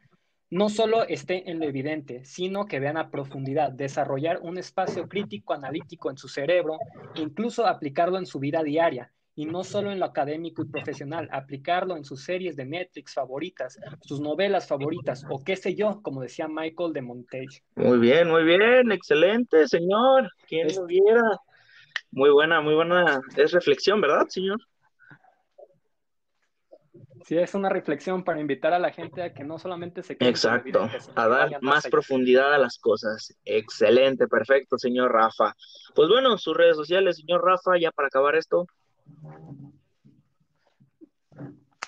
no solo esté en lo evidente, sino que vean a profundidad, desarrollar un espacio crítico analítico en su cerebro, incluso aplicarlo en su vida diaria, y no solo en lo académico y profesional, aplicarlo en sus series de Netflix favoritas, sus novelas favoritas, o qué sé yo, como decía Michael de Montage. Muy bien, muy bien, excelente, señor. ¿Quién lo viera? Muy buena, muy buena. Es reflexión, ¿verdad, señor? Sí, es una reflexión para invitar a la gente a que no solamente se quede Exacto, a dar más, profundidad a las cosas. Excelente, perfecto, señor Rafa. Pues bueno, sus redes sociales, señor Rafa, ya para acabar esto.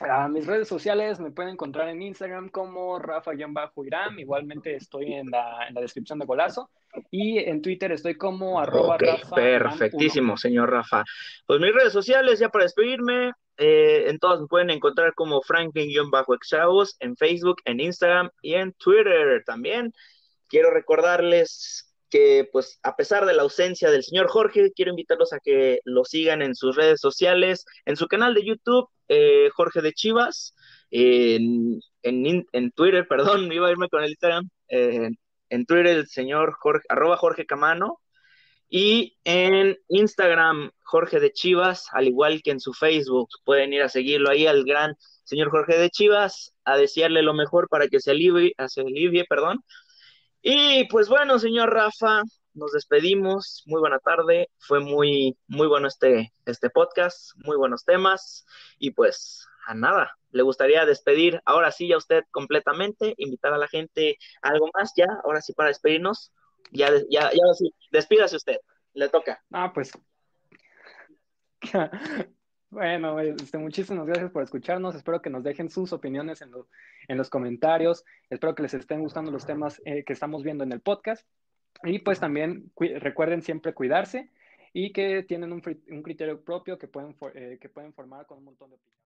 A mis redes sociales me pueden encontrar en Instagram como Rafa-Iram. Igualmente estoy en la, en la, descripción de Golazo. Y en Twitter estoy como arroba Rafa. Perfectísimo, señor Rafa. Pues mis redes sociales, ya para despedirme, eh, en todas me pueden encontrar como Franklin-Exavos en Facebook, en Instagram y en Twitter también. Quiero recordarles que pues a pesar de la ausencia del señor Jorge, quiero invitarlos a que lo sigan en sus redes sociales, en su canal de YouTube, eh, Jorge de Chivas, en, en, Twitter, perdón, iba a irme con el Instagram, eh, en Twitter el señor Jorge, arroba Jorge Camano, y en Instagram Jorge de Chivas, al igual que en su Facebook, pueden ir a seguirlo ahí al gran señor Jorge de Chivas, a desearle lo mejor para que se alivie, se alivie perdón, y pues bueno, señor Rafa, nos despedimos. Muy buena tarde. Fue muy, muy bueno este, este podcast, muy buenos temas. Y pues a nada, le gustaría despedir ahora sí ya usted completamente, invitar a la gente a algo más ya, ahora sí para despedirnos. Ya, ya, ya sí, despídase usted, le toca. Ah, pues Bueno, este, muchísimas gracias por escucharnos. Espero que nos dejen sus opiniones en, en los comentarios. Espero que les estén gustando los temas eh, que estamos viendo en el podcast. Y pues también recuerden siempre cuidarse y que tienen un, un criterio propio que pueden, eh, que pueden formar con un montón de opiniones.